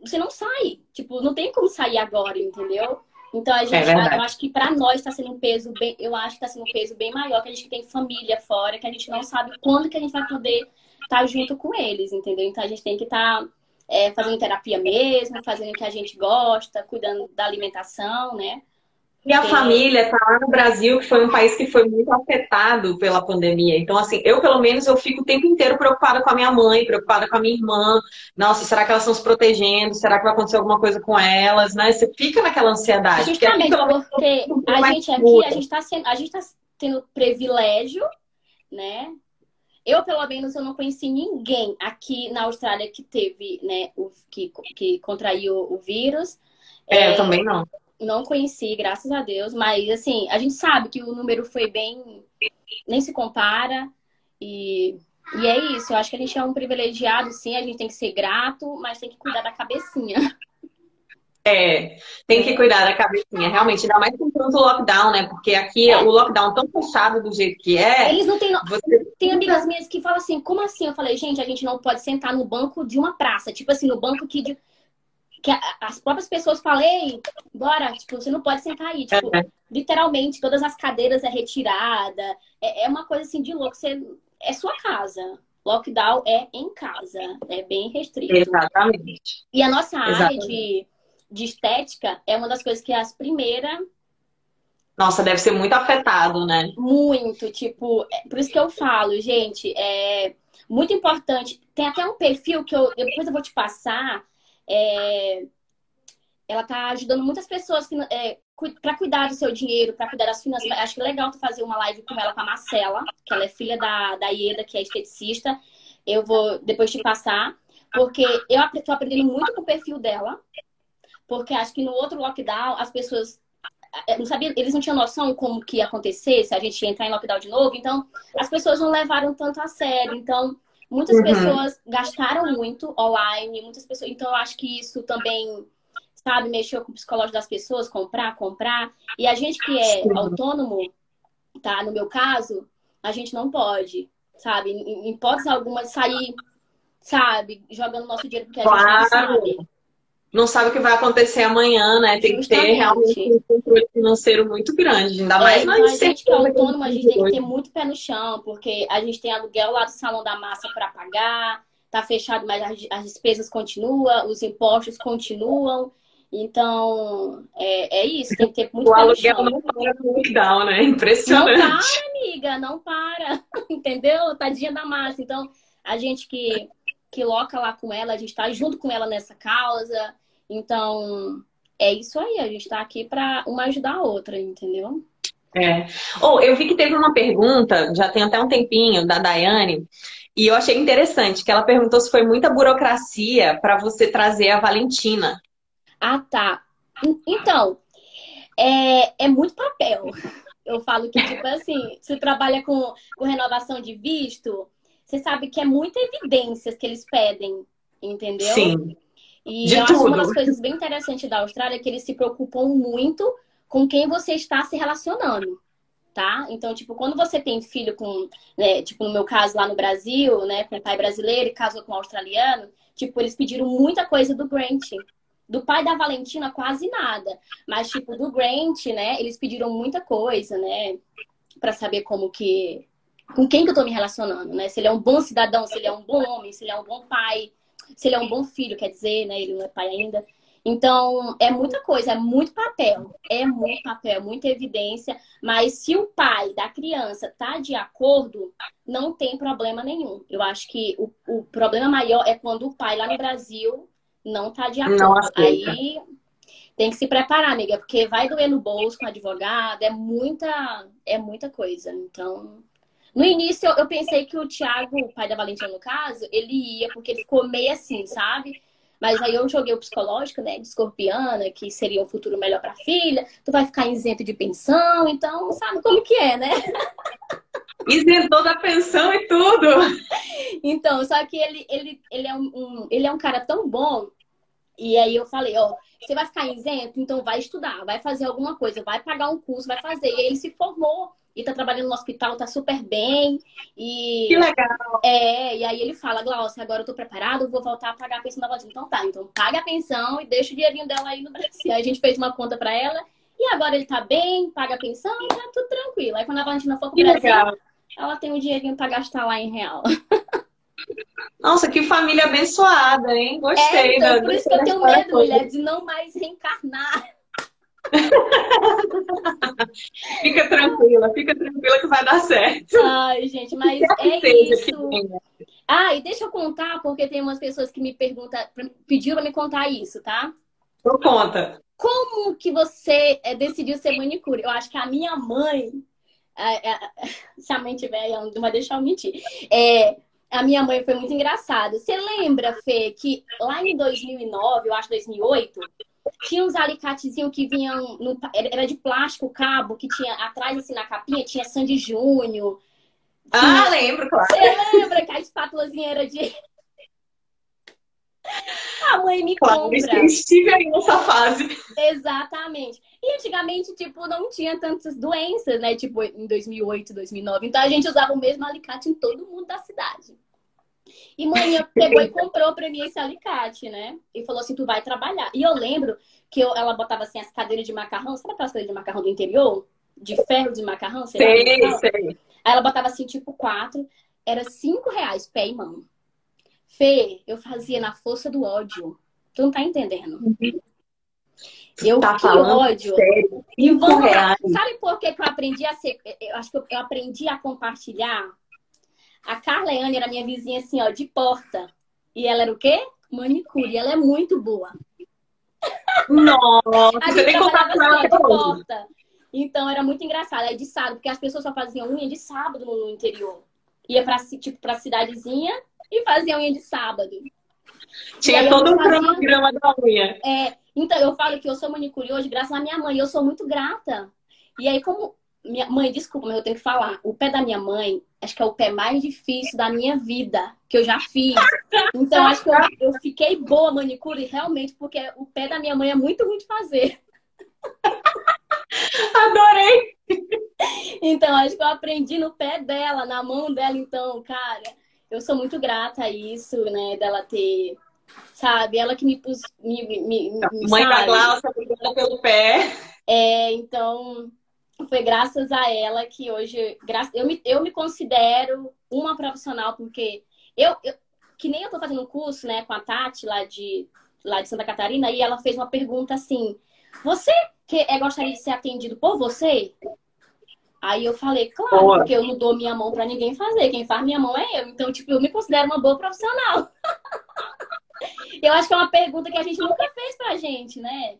Você não sai. Tipo, não tem como sair agora, entendeu? Então a gente, é eu acho que para nós está sendo um peso bem, eu acho que está sendo um peso bem maior que a gente tem família fora, que a gente não sabe quando que a gente vai poder estar tá junto com eles, entendeu? Então a gente tem que estar tá, é, fazendo terapia mesmo, fazendo o que a gente gosta, cuidando da alimentação, né? E a família está lá no Brasil, que foi um país que foi muito afetado pela pandemia. Então, assim, eu pelo menos eu fico o tempo inteiro preocupada com a minha mãe, preocupada com a minha irmã. Nossa, será que elas estão se protegendo? Será que vai acontecer alguma coisa com elas? Né? Você fica naquela ansiedade. Justamente porque, porque a gente aqui, a gente está sendo, a gente tá tendo privilégio, né? Eu, pelo menos, eu não conheci ninguém aqui na Austrália que teve, né, o, que, que contraiu o vírus. É, é, eu também não não conheci, graças a Deus, mas assim, a gente sabe que o número foi bem. nem se compara. E, e é isso, eu acho que a gente é um privilegiado, sim, a gente tem que ser grato, mas tem que cuidar da cabecinha. É, tem que cuidar da cabecinha, realmente, ainda mais com tanto lockdown, né? Porque aqui é. o lockdown tão fechado do jeito que é. Eles não têm. Você... Tem amigas minhas que falam assim, como assim? Eu falei, gente, a gente não pode sentar no banco de uma praça, tipo assim, no banco que. De que as próprias pessoas falei, bora, tipo, você não pode sentar aí. Tipo, é. literalmente, todas as cadeiras é retirada. É, é uma coisa assim de louco. Você, é sua casa. Lockdown é em casa. É bem restrito. Exatamente. E a nossa Exatamente. área de, de estética é uma das coisas que é as primeiras. Nossa, deve ser muito afetado, né? Muito, tipo, é, por isso que eu falo, gente, é muito importante. Tem até um perfil que eu depois eu vou te passar, é, ela tá ajudando muitas pessoas é, para cuidar do seu dinheiro, para cuidar das finanças. Acho que é legal tu fazer uma live com ela, com a Marcela, que ela é filha da, da Ieda, que é esteticista. Eu vou depois te passar, porque eu estou aprendendo muito com o perfil dela, porque acho que no outro lockdown as pessoas é, não sabia, eles não tinham noção como que ia acontecer se a gente ia entrar em lockdown de novo, então as pessoas não levaram tanto a sério. Então, Muitas uhum. pessoas gastaram muito online, muitas pessoas. Então, eu acho que isso também, sabe, mexeu com o psicológico das pessoas, comprar, comprar. E a gente que é Sim. autônomo, tá? No meu caso, a gente não pode, sabe? Em, hipótese alguma, sair, sabe, jogando nosso dinheiro porque a claro. gente não sabe. Não sabe o que vai acontecer amanhã, né? Tem Justamente. que ter realmente um controle financeiro muito grande. Ainda mais é, então a gente que é autônomo, a gente tem que ter muito pé no chão, porque a gente tem aluguel lá do Salão da Massa para pagar, tá fechado, mas as, as despesas continuam, os impostos continuam. Então, é, é isso, tem que ter muito O aluguel não para no lockdown, né? Impressionante. Não para, amiga, não para. Entendeu? Tadinha da massa. Então, a gente que, que loca lá com ela, a gente tá junto com ela nessa causa. Então, é isso aí, a gente tá aqui para uma ajudar a outra, entendeu? É. Oh, eu vi que teve uma pergunta, já tem até um tempinho, da Daiane, e eu achei interessante que ela perguntou se foi muita burocracia para você trazer a Valentina. Ah, tá. Então, é, é muito papel. Eu falo que, tipo assim, se trabalha com, com renovação de visto, você sabe que é muita evidências que eles pedem, entendeu? Sim. E de eu tudo. acho uma das coisas bem interessantes da Austrália é que eles se preocupam muito com quem você está se relacionando, tá? Então, tipo, quando você tem filho com, né, tipo, no meu caso lá no Brasil, né, com pai brasileiro e casou com um australiano, tipo, eles pediram muita coisa do Grant. Do pai da Valentina, quase nada. Mas, tipo, do Grant, né? Eles pediram muita coisa, né? Pra saber como que. Com quem que eu tô me relacionando, né? Se ele é um bom cidadão, se ele é um bom homem, se ele é um bom pai, se ele é um bom filho, quer dizer, né? Ele não é pai ainda. Então, é muita coisa, é muito papel. É muito papel, é muita evidência. Mas se o pai da criança tá de acordo, não tem problema nenhum. Eu acho que o, o problema maior é quando o pai lá no Brasil não tá de acordo. Aí tem que se preparar, amiga, porque vai doer no bolso com advogado, é muita, é muita coisa. Então, no início eu, pensei que o Thiago, o pai da Valentina no caso, ele ia porque ele ficou meio assim, sabe? Mas aí eu joguei o psicológico, né, de escorpiana, que seria um futuro melhor para filha. Tu vai ficar isento de pensão, então sabe como que é, né? Isentou da pensão e tudo. Então, só que ele, ele, ele, é um, um, ele é um cara tão bom. E aí eu falei, ó, você vai ficar isento, então vai estudar, vai fazer alguma coisa, vai pagar um curso, vai fazer. E aí ele se formou e tá trabalhando no hospital, tá super bem. E... Que legal! É, e aí ele fala, Glaucia, agora eu tô preparado, vou voltar a pagar a pensão da Valdir. Então tá, então paga a pensão e deixa o dinheirinho dela aí no Brasil. Aí a gente fez uma conta pra ela e agora ele tá bem, paga a pensão e tá tudo tranquilo. Aí quando a Valentina for pro que Brasil, legal ela tem um dinheirinho para gastar lá em real. Nossa, que família abençoada, hein? Gostei. É, então, da, por isso que eu tenho medo, mulher, de não mais reencarnar. fica tranquila, fica tranquila que vai dar certo. Ai, gente, mas é isso. Ah, e deixa eu contar, porque tem umas pessoas que me perguntam, pediram pra me contar isso, tá? Então conta. Como que você é, decidiu ser manicure? Eu acho que a minha mãe é, é, se a mãe tiver, não vai deixar eu mentir. É, a minha mãe foi muito engraçada. Você lembra, Fê, que lá em 2009, eu acho 2008, tinha uns alicatezinhos que vinham. No, era de plástico o cabo, que tinha atrás, assim, na capinha, tinha Sandy Júnior. Ah, lembro, claro. Você lembra que a espátulazinha era de. A mãe me claro, compra. Eu estive aí nessa fase. Exatamente. E antigamente, tipo, não tinha tantas doenças, né? Tipo, em 2008, 2009. Então a gente usava o mesmo alicate em todo mundo da cidade. E mãe pegou e comprou pra mim esse alicate, né? E falou assim: tu vai trabalhar. E eu lembro que eu, ela botava assim as cadeiras de macarrão, sabe aquelas cadeiras de macarrão do interior? De ferro de macarrão? Sei, sei. sei. Aí ela botava assim, tipo, quatro. Era cinco reais pé e mão. Fê, eu fazia na força do ódio. Tu não tá entendendo. Uhum. Eu tá que ódio. Sério? E vamos lá. Sabe por que, que eu aprendi a ser. Eu acho que eu, eu aprendi a compartilhar. A Carla Anne era minha vizinha assim, ó, de porta. E ela era o quê? Manicure. Ela é muito boa. Nossa, a gente trabalhava assim, ó, de porta. Então era muito engraçado. Aí de sábado, porque as pessoas só faziam unha de sábado no, no interior. Ia pra, tipo, pra cidadezinha e fazia unha de sábado. Tinha todo um fazia... cronograma da unha. É, então eu falo que eu sou manicure hoje graças à minha mãe. Eu sou muito grata. E aí, como minha mãe, desculpa, mas eu tenho que falar. O pé da minha mãe, acho que é o pé mais difícil da minha vida, que eu já fiz. Então, acho que eu, eu fiquei boa manicure realmente, porque o pé da minha mãe é muito ruim de fazer. Adorei! Então, acho que eu aprendi no pé dela, na mão dela. Então, cara, eu sou muito grata a isso, né? Dela ter sabe? Ela que me pus. Me, me, me, Mãe sabe? da Glaucia, obrigada pelo pé. É, então, foi graças a ela que hoje. Eu me, eu me considero uma profissional, porque eu, eu que nem eu tô fazendo um curso, né, com a Tati lá de, lá de Santa Catarina, e ela fez uma pergunta assim: Você que é, gostaria de ser atendido por você? Aí eu falei, claro, porque eu não dou minha mão para ninguém fazer. Quem faz minha mão é eu. Então, tipo, eu me considero uma boa profissional. eu acho que é uma pergunta que a gente nunca fez pra gente, né?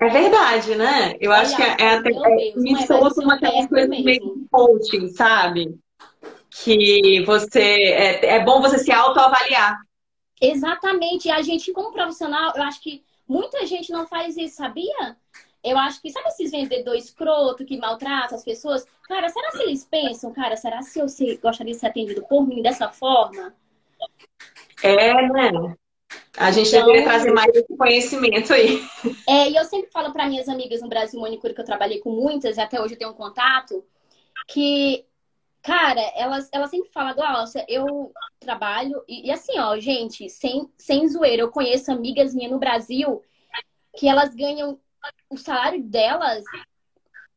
É verdade, né? Eu acho que é, é até. É, me soa como aquelas coisas meio de coaching, sabe? Que você. É, é bom você se autoavaliar. Exatamente. E a gente, como profissional, eu acho que muita gente não faz isso, sabia? Eu acho que, sabe esses vendedores escroto que maltratam as pessoas? Cara, será que eles pensam, cara, será se eu gostaria de ser atendido por mim dessa forma? É, né? A gente então, deveria trazer mais esse conhecimento aí. É, e eu sempre falo para minhas amigas no Brasil Manicure, que eu trabalhei com muitas, e até hoje eu tenho um contato, que, cara, elas, elas sempre falam, Glaucia, eu trabalho, e, e, assim, ó, gente, sem, sem zoeira, eu conheço amigas minhas no Brasil que elas ganham o salário delas,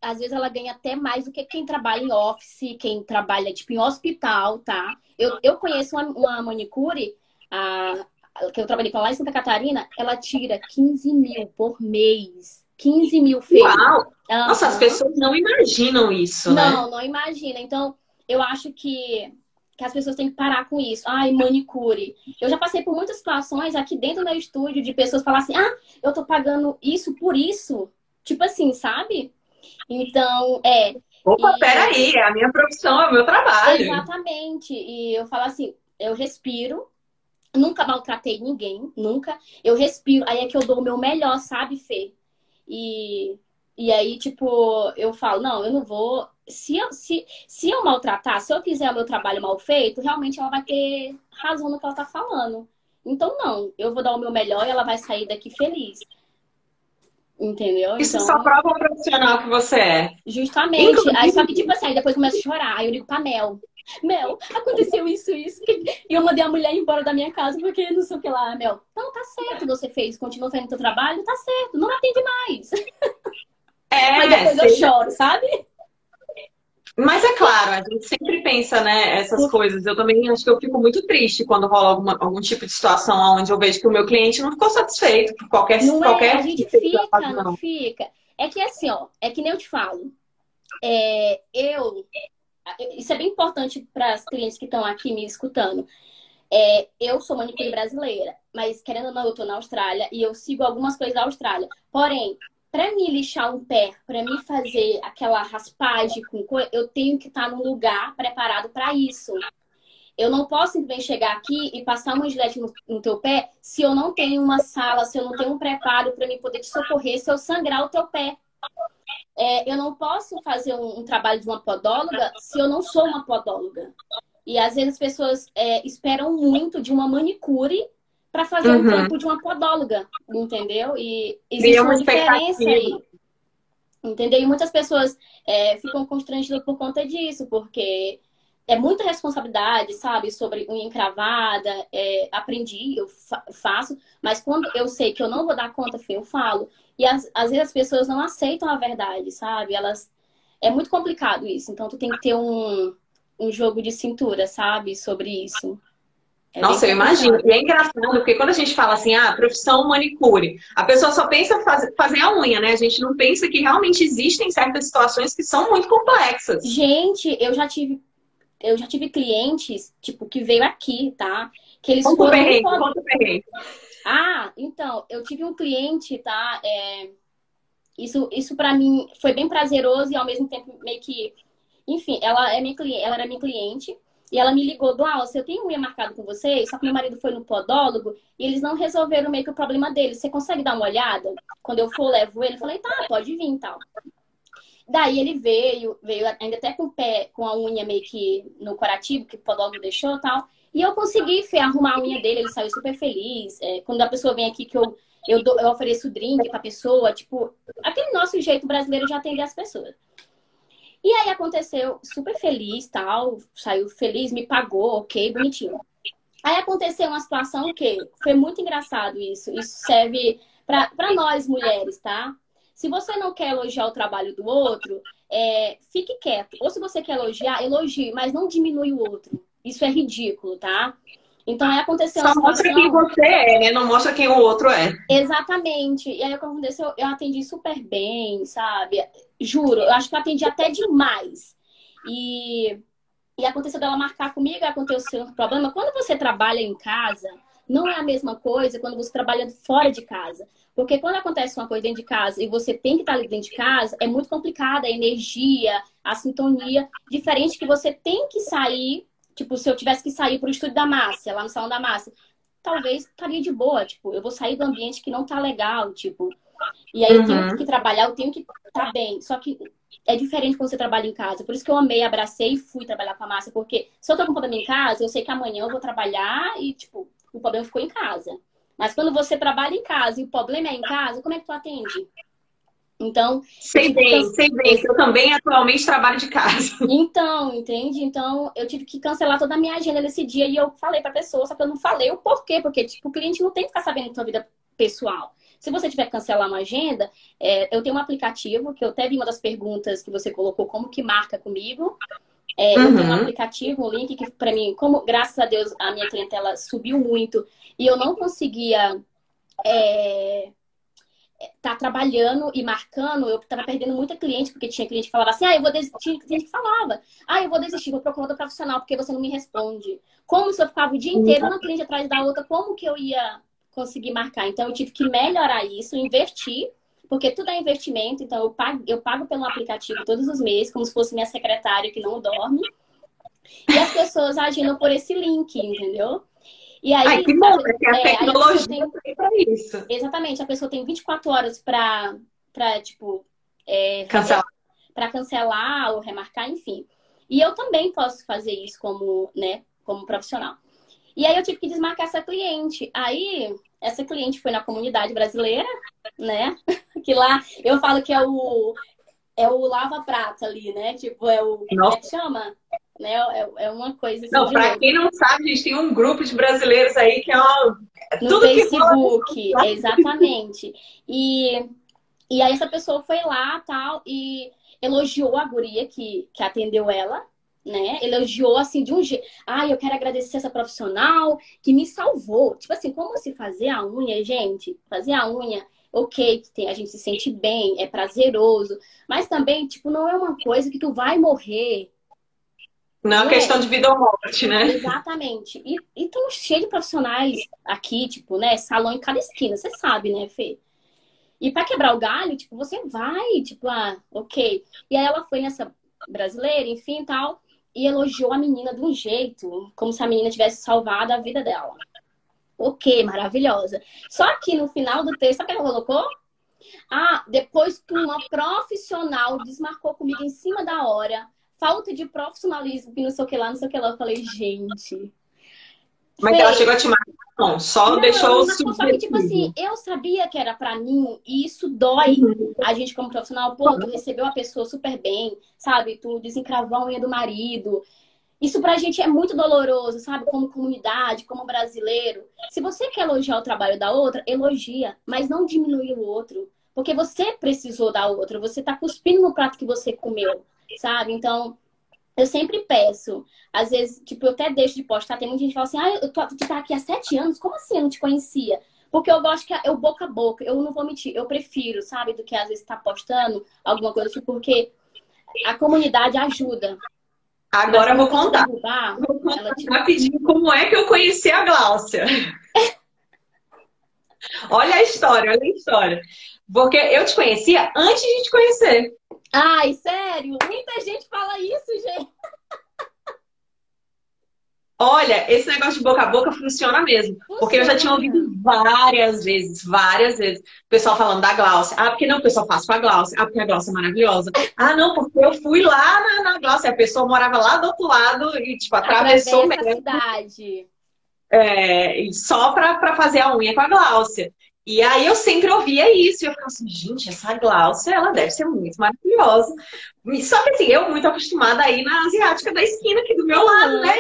às vezes ela ganha até mais do que quem trabalha em office, quem trabalha, tipo, em hospital, tá? Eu, eu conheço uma, uma manicure, a, que eu trabalhei com ela lá em Santa Catarina, ela tira 15 mil por mês. 15 mil feitos. Uau! Nossa, as pessoas não imaginam isso, não, né? Não, não imagina. Então, eu acho que que as pessoas têm que parar com isso. Ai, manicure. Eu já passei por muitas situações aqui dentro do meu estúdio de pessoas falar assim: ah, eu tô pagando isso por isso. Tipo assim, sabe? Então, é. Opa, e... peraí, é a minha profissão, é o meu trabalho. Exatamente. E eu falo assim: eu respiro, nunca maltratei ninguém, nunca. Eu respiro, aí é que eu dou o meu melhor, sabe, Fê? E, e aí, tipo, eu falo: não, eu não vou se eu, se, se eu maltratar, se eu fizer o meu trabalho mal feito, realmente ela vai ter razão no que ela tá falando. Então, não, eu vou dar o meu melhor e ela vai sair daqui feliz. Entendeu? Isso então, só prova o profissional que você é. Justamente. Inclusive... Aí só que, tipo assim, aí depois começa a chorar. Aí eu ligo pra Mel. Mel, aconteceu isso, isso. E eu mandei a mulher embora da minha casa porque não sei o que lá. Mel, não, tá certo, você fez, continua fazendo seu trabalho, tá certo, não atende mais. É, Mas depois eu choro, sabe? Mas é claro, a gente sempre pensa, né, essas coisas. Eu também acho que eu fico muito triste quando rola alguma, algum tipo de situação onde eu vejo que o meu cliente não ficou satisfeito por qualquer Não qualquer é, a gente fica, não. não fica. É que assim, ó, é que nem eu te falo. É, eu. Isso é bem importante para as clientes que estão aqui me escutando. É, eu sou manicure brasileira, mas querendo ou não, eu tô na Austrália e eu sigo algumas coisas da Austrália. Porém, para me lixar um pé, para me fazer aquela raspagem com coisa, eu tenho que estar num lugar preparado para isso. Eu não posso simplesmente chegar aqui e passar uma gilete no, no, teu pé se eu não tenho uma sala, se eu não tenho um preparo para me poder te socorrer, se eu sangrar o teu pé. É, eu não posso fazer um, um, trabalho de uma podóloga se eu não sou uma podóloga. E às vezes as pessoas é, esperam muito de uma manicure para fazer uhum. um trampo de uma podóloga, entendeu? E existe uma, uma diferença aí. Entendeu? E muitas pessoas é, ficam constrangidas por conta disso, porque é muita responsabilidade, sabe? Sobre unha encravada, é, aprendi, eu fa faço, mas quando eu sei que eu não vou dar conta, eu falo. E as, às vezes as pessoas não aceitam a verdade, sabe? Elas. É muito complicado isso. Então tu tem que ter um, um jogo de cintura, sabe? Sobre isso. É Nossa, eu imagino. E é engraçado, porque quando a gente fala assim, ah, profissão manicure, a pessoa só pensa fazer, fazer a unha, né? A gente não pensa que realmente existem certas situações que são muito complexas. Gente, eu já tive, eu já tive clientes, tipo, que veio aqui, tá? Que eles conta foram. Perrengue, conta Ah, então, eu tive um cliente, tá? É... Isso, isso para mim foi bem prazeroso e ao mesmo tempo meio que. Enfim, ela, é minha, ela era minha cliente. E ela me ligou, do se eu tenho unha marcada com você, só que meu marido foi no podólogo e eles não resolveram meio que o problema dele. Você consegue dar uma olhada? Quando eu for, levo ele. Eu falei, tá, pode vir e tal. Daí ele veio, veio ainda até com o pé, com a unha meio que no corativo, que o podólogo deixou e tal. E eu consegui arrumar a unha dele, ele saiu super feliz. É, quando a pessoa vem aqui que eu, eu, eu ofereço drink pra pessoa, tipo, aquele nosso jeito brasileiro de atender as pessoas. E aí aconteceu super feliz, tal, saiu feliz, me pagou, ok, bonitinho. Aí aconteceu uma situação que foi muito engraçado isso. Isso serve para nós mulheres, tá? Se você não quer elogiar o trabalho do outro, é, fique quieto. Ou se você quer elogiar, elogie, mas não diminui o outro. Isso é ridículo, tá? Então aí aconteceu Só mostra quem você é, né? Não mostra quem o outro é. Exatamente. E aí o que aconteceu? Eu atendi super bem, sabe? Juro, eu acho que eu atendi até demais. E, e aconteceu dela marcar comigo, aconteceu um problema. Quando você trabalha em casa, não é a mesma coisa quando você trabalha fora de casa. Porque quando acontece uma coisa dentro de casa e você tem que estar ali dentro de casa, é muito complicada a energia, a sintonia. Diferente que você tem que sair Tipo, se eu tivesse que sair pro estúdio da Márcia, lá no salão da Márcia, talvez estaria de boa. Tipo, eu vou sair do ambiente que não tá legal, tipo. E aí uhum. eu tenho uhum. que trabalhar, eu tenho que estar tá bem. Só que é diferente quando você trabalha em casa. Por isso que eu amei, abracei e fui trabalhar com a Márcia. Porque se eu tô com problema em casa, eu sei que amanhã eu vou trabalhar e, tipo, o problema ficou em casa. Mas quando você trabalha em casa e o problema é em casa, como é que tu atende? Então. Sei bem, sei bem. Eu também atualmente trabalho de casa. Então, entende? Então, eu tive que cancelar toda a minha agenda nesse dia e eu falei pra pessoa, só que eu não falei o porquê, porque, tipo, o cliente não tem que ficar sabendo da sua vida pessoal. Se você tiver que cancelar uma agenda, é, eu tenho um aplicativo, que eu até vi uma das perguntas que você colocou, como que marca comigo. É, uhum. Eu tenho um uhum. aplicativo, um link que para mim, como graças a Deus a minha clientela subiu muito e eu não conseguia é, tá trabalhando e marcando, eu tava perdendo muita cliente, porque tinha cliente que falava assim, ah, eu vou desistir, tinha cliente que falava, ah, eu vou desistir, vou procurar outro profissional, porque você não me responde. Como se eu ficava o dia inteiro uma cliente atrás da outra, como que eu ia conseguir marcar? Então, eu tive que melhorar isso, investir, porque tudo é investimento, então eu pago, eu pago pelo aplicativo todos os meses, como se fosse minha secretária que não dorme. E as pessoas agindo por esse link, entendeu? E aí, Ai, que bom, porque a é, tecnologia tem para isso. Exatamente, a pessoa tem 24 horas para, tipo, é, cancelar. Para cancelar ou remarcar, enfim. E eu também posso fazer isso como, né, como profissional. E aí eu tive que desmarcar essa cliente. Aí, essa cliente foi na comunidade brasileira, né? Que lá eu falo que é o é o lava prata ali, né? Tipo, é o como é que chama? Né? É, é uma coisa assim. Não, para quem não sabe, a gente tem um grupo de brasileiros aí que é uma... no Tudo Facebook, exatamente. E, e aí essa pessoa foi lá tal e elogiou a guria que, que atendeu ela, né? Elogiou assim de um jeito. Ah, eu quero agradecer essa profissional que me salvou. Tipo assim, como se fazer a unha, gente? Fazer a unha ok, a gente se sente bem, é prazeroso, mas também, tipo, não é uma coisa que tu vai morrer, não é uma questão de vida ou morte, né? Exatamente. E, e estamos cheios de profissionais aqui, tipo, né? Salão em cada esquina, você sabe, né, Fê? E para quebrar o galho, tipo, você vai, tipo, ah, ok. E aí ela foi nessa brasileira, enfim, tal, e elogiou a menina de um jeito, como se a menina tivesse salvado a vida dela. Ok, maravilhosa. Só que no final do texto, sabe o que ela colocou? Ah, depois que uma profissional desmarcou comigo em cima da hora falta de profissionalismo, que não sei o que lá, não sei o que lá. Eu falei, gente. Mas ela chegou a te marcar, não, só não, deixou o Só que, tipo assim, eu sabia que era pra mim, e isso dói uhum. a gente como profissional. Pô, tu recebeu a pessoa super bem, sabe? Tu desencravou a unha do marido. Isso pra gente é muito doloroso, sabe? Como comunidade, como brasileiro. Se você quer elogiar o trabalho da outra, elogia, mas não diminui o outro. Porque você precisou da outra, você tá cuspindo no prato que você comeu sabe? Então, eu sempre peço. Às vezes, tipo, eu até deixo de postar. Tem muita gente que fala assim, ah, eu tô, tu tá aqui há sete anos, como assim eu não te conhecia? Porque eu gosto que o boca a boca. Eu não vou mentir, eu prefiro, sabe? Do que às vezes tá postando alguma coisa assim, porque a comunidade ajuda. Agora eu vou contar. Derrubar, vou contar te... rapidinho como é que eu conheci a Gláucia. olha a história, olha a história. Porque eu te conhecia antes de te conhecer. Ai, sério? Muita gente fala isso, gente. Olha, esse negócio de boca a boca funciona mesmo. Funciona. Porque eu já tinha ouvido várias vezes, várias vezes, o pessoal falando da Glaucia. Ah, porque não, o pessoal faz com a Glaucia. Ah, porque a Glaucia é maravilhosa. Ah, não, porque eu fui lá na, na Glaucia. A pessoa morava lá do outro lado e, tipo, atravessou mesmo. cidade. É, só pra, pra fazer a unha com a Glaucia. E aí eu sempre ouvia isso, e eu ficava assim, gente, essa Glaucia, ela deve ser muito maravilhosa. Só que assim, eu muito acostumada aí na asiática da esquina aqui do meu lado, né?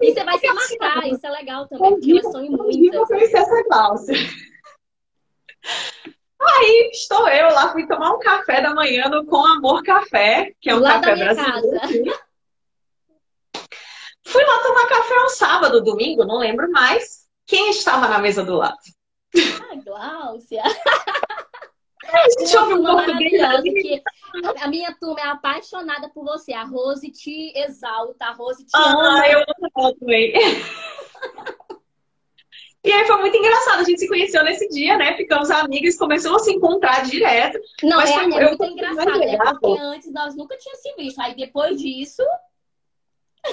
E você vai se marcar, isso é legal também, porque elas são muitas. Um dia eu conheci essa Cláudia. Aí estou eu lá, fui tomar um café da manhã no Com Amor Café, que é um lá café brasileiro. Casa. Fui lá tomar café um sábado, domingo, não lembro mais. Quem estava na mesa do lado? Ah, Gláucia! Deixa eu um que a minha turma é apaixonada por você. A Rose te exalta, a Rose te ah, ama. Ah, eu amo também. E aí foi muito engraçado, a gente se conheceu nesse dia, né? Ficamos amigas, começamos a se encontrar direto. Não, mas é, foi, é muito engraçado, né? Porque antes nós nunca tínhamos se visto. Aí depois disso.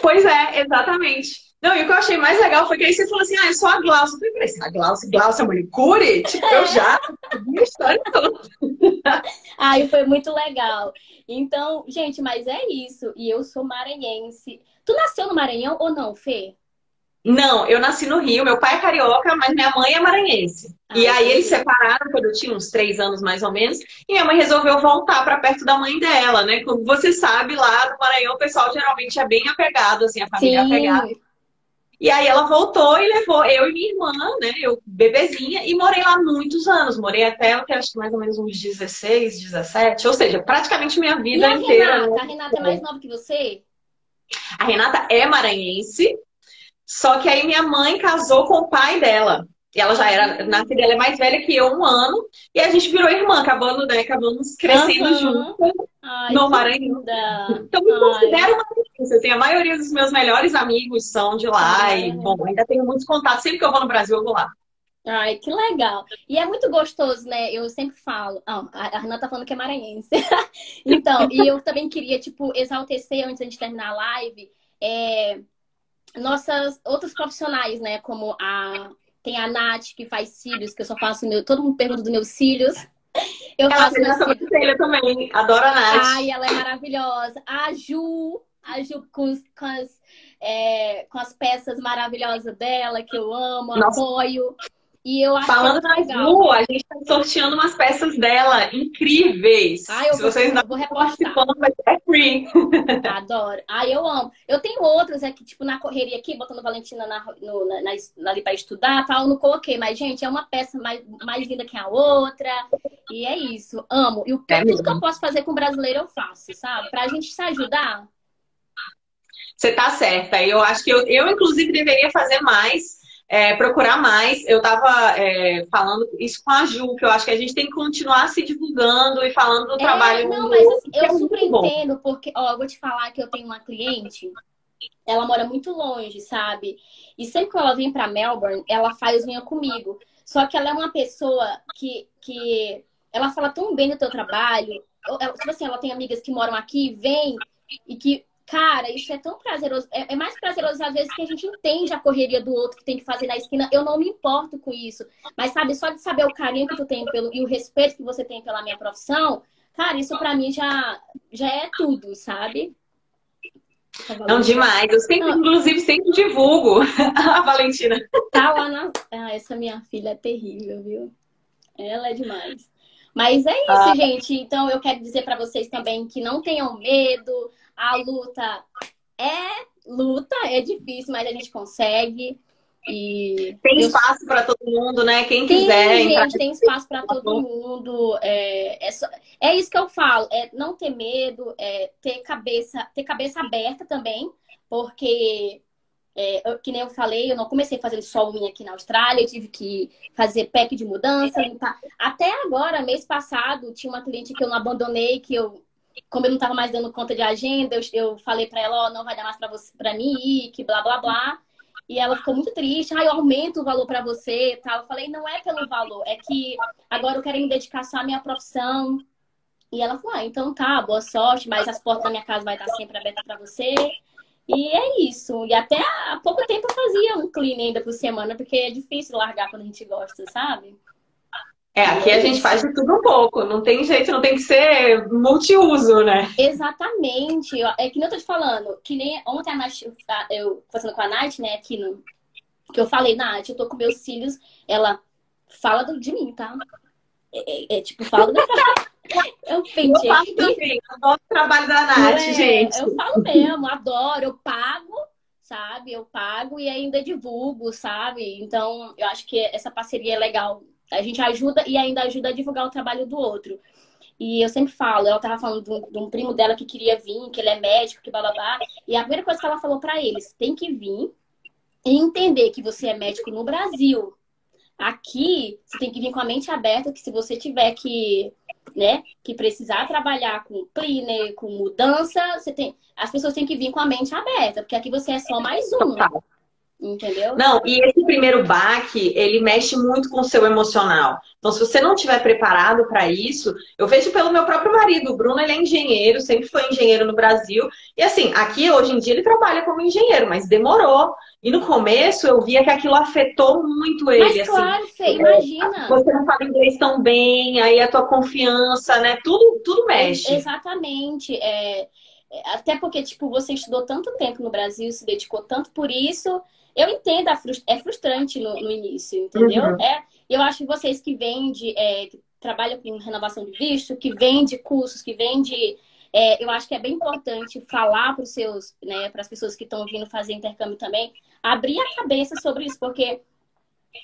Pois é, exatamente. Não, e o que eu achei mais legal foi que aí você falou assim, ah, eu sou a Glaucia. Eu falei, a Glaucia, Glaucia Manicure? Tipo, eu já vi a história toda. Aí foi muito legal. Então, gente, mas é isso. E eu sou maranhense. Tu nasceu no Maranhão ou não, Fê? Não, eu nasci no Rio, meu pai é carioca, mas minha mãe é maranhense. Ah, e aí eles separaram quando eu tinha uns três anos mais ou menos, e minha mãe resolveu voltar para perto da mãe dela, né? Como você sabe, lá no Maranhão o pessoal geralmente é bem apegado, assim, a família é Sim. apegada. E aí ela voltou e levou eu e minha irmã, né? Eu, bebezinha, e morei lá muitos anos. Morei até, acho que mais ou menos uns 16, 17. Ou seja, praticamente minha vida e a inteira. Renata? Né? A Renata é mais nova que você? A Renata é maranhense, só que aí minha mãe casou com o pai dela. E ela já era, nascida, ela é mais velha que eu, um ano. E a gente virou irmã, acabando, né? Acabamos crescendo uhum. juntas no Maranhão. Então me considero uma assim, A maioria dos meus melhores amigos são de lá. E, bom, ainda tenho muitos contatos. Sempre que eu vou no Brasil, eu vou lá. Ai, que legal. E é muito gostoso, né? Eu sempre falo. Ah, a Renata tá falando que é maranhense. então, e eu também queria, tipo, exaltecer antes de terminar a live. É, nossas outros profissionais, né? Como a tem a Nath que faz cílios, que eu só faço meu. Todo mundo pergunta dos meus cílios. Eu ela faço meus cílios. também. Adoro a Nath. Ai, ela é maravilhosa. A Ju, a Ju com, com as, é, com as peças maravilhosas dela, que eu amo, Nossa. apoio. E eu acho Falando que é legal. a gente está sorteando umas peças dela incríveis. Ah, eu Se vou, vocês não vou repostar. É free. Adoro. Ah, eu amo. Eu tenho outros aqui, tipo, na correria aqui, botando Valentina na, no, na, na, ali para estudar tal, não coloquei. Mas, gente, é uma peça mais, mais linda que a outra. E é isso. Amo. E o, é tudo que eu posso fazer com o brasileiro, eu faço, sabe? Pra gente se ajudar. Você tá certa. Eu acho que eu, eu inclusive, deveria fazer mais é, procurar mais. Eu estava é, falando isso com a Ju, que eu acho que a gente tem que continuar se divulgando e falando do é, trabalho. Não, mas assim, eu é super entendo, porque, ó, eu vou te falar que eu tenho uma cliente, ela mora muito longe, sabe? E sempre que ela vem para Melbourne, ela faz unha comigo. Só que ela é uma pessoa que, que ela fala tão bem do teu trabalho. Ela, tipo assim, ela tem amigas que moram aqui, vem e que Cara, isso é tão prazeroso. É, é, mais prazeroso às vezes que a gente entende a correria do outro que tem que fazer na esquina. Eu não me importo com isso. Mas, sabe, só de saber o carinho que tu tem pelo, e o respeito que você tem pela minha profissão, cara, isso para mim já, já é tudo, sabe? Não, demais. Eu sempre, não. inclusive, sempre divulgo a Valentina. Tá lá na. Ah, essa minha filha é terrível, viu? Ela é demais. Mas é isso, ah. gente. Então, eu quero dizer para vocês também que não tenham medo a luta é luta, é difícil, mas a gente consegue. E tem eu... espaço para todo mundo, né? Quem tem, quiser. Gente, tem espaço para todo mundo. É, é, só... é isso que eu falo, é não ter medo, é ter cabeça, ter cabeça aberta também, porque é, eu, que nem eu falei, eu não comecei fazendo só unha aqui na Austrália, eu tive que fazer pack de mudança, limpar. Até agora, mês passado, tinha uma cliente que eu não abandonei, que eu como eu não estava mais dando conta de agenda, eu, eu falei para ela, ó, oh, não vai dar mais para você, para mim ir, que blá blá blá. E ela ficou muito triste, ah, eu aumento o valor para você, tal. Eu falei, não é pelo valor, é que agora eu quero me dedicar só à minha profissão. E ela falou, ah, então tá, boa sorte, mas as portas da minha casa vai estar sempre abertas para você. E é isso. E até há pouco tempo eu fazia um clean ainda por semana, porque é difícil largar quando a gente gosta, sabe? É, aqui a gente faz de tudo um pouco, não tem jeito, não tem que ser multiuso, né? Exatamente. É que nem eu tô te falando, que nem ontem a Nath, eu conversando com a Nath, né, aqui no. Que eu falei, Nath, eu tô com meus cílios, ela fala de mim, tá? É, é, é tipo, fala do Eu pentei. Eu faço também, adoro o trabalho da Nath, é, gente. Eu falo mesmo, adoro, eu pago sabe? Eu pago e ainda divulgo, sabe? Então, eu acho que essa parceria é legal. A gente ajuda e ainda ajuda a divulgar o trabalho do outro. E eu sempre falo, ela tava falando de um, de um primo dela que queria vir, que ele é médico, que blá. E a primeira coisa que ela falou para eles, tem que vir e entender que você é médico no Brasil. Aqui, você tem que vir com a mente aberta que se você tiver que, né, que precisar trabalhar com cleaner, com mudança, você tem, as pessoas têm que vir com a mente aberta, porque aqui você é só mais um. Total. Entendeu? Não, e esse primeiro baque, ele mexe muito com o seu emocional. Então, se você não estiver preparado para isso, eu vejo pelo meu próprio marido. O Bruno, ele é engenheiro, sempre foi engenheiro no Brasil. E assim, aqui hoje em dia ele trabalha como engenheiro, mas demorou. E no começo eu via que aquilo afetou muito ele. Mas assim, claro, Fê, imagina. Você não fala inglês tão bem, aí a tua confiança, né? Tudo, tudo mexe. Exatamente. É, é até porque, tipo, você estudou tanto tempo no Brasil, se dedicou tanto por isso eu entendo, é frustrante no, no início, entendeu? Uhum. É, eu acho que vocês que vendem, é, que trabalham com renovação de visto, que vende cursos, que vende. É, eu acho que é bem importante falar para os seus, né, para as pessoas que estão vindo fazer intercâmbio também, abrir a cabeça sobre isso, porque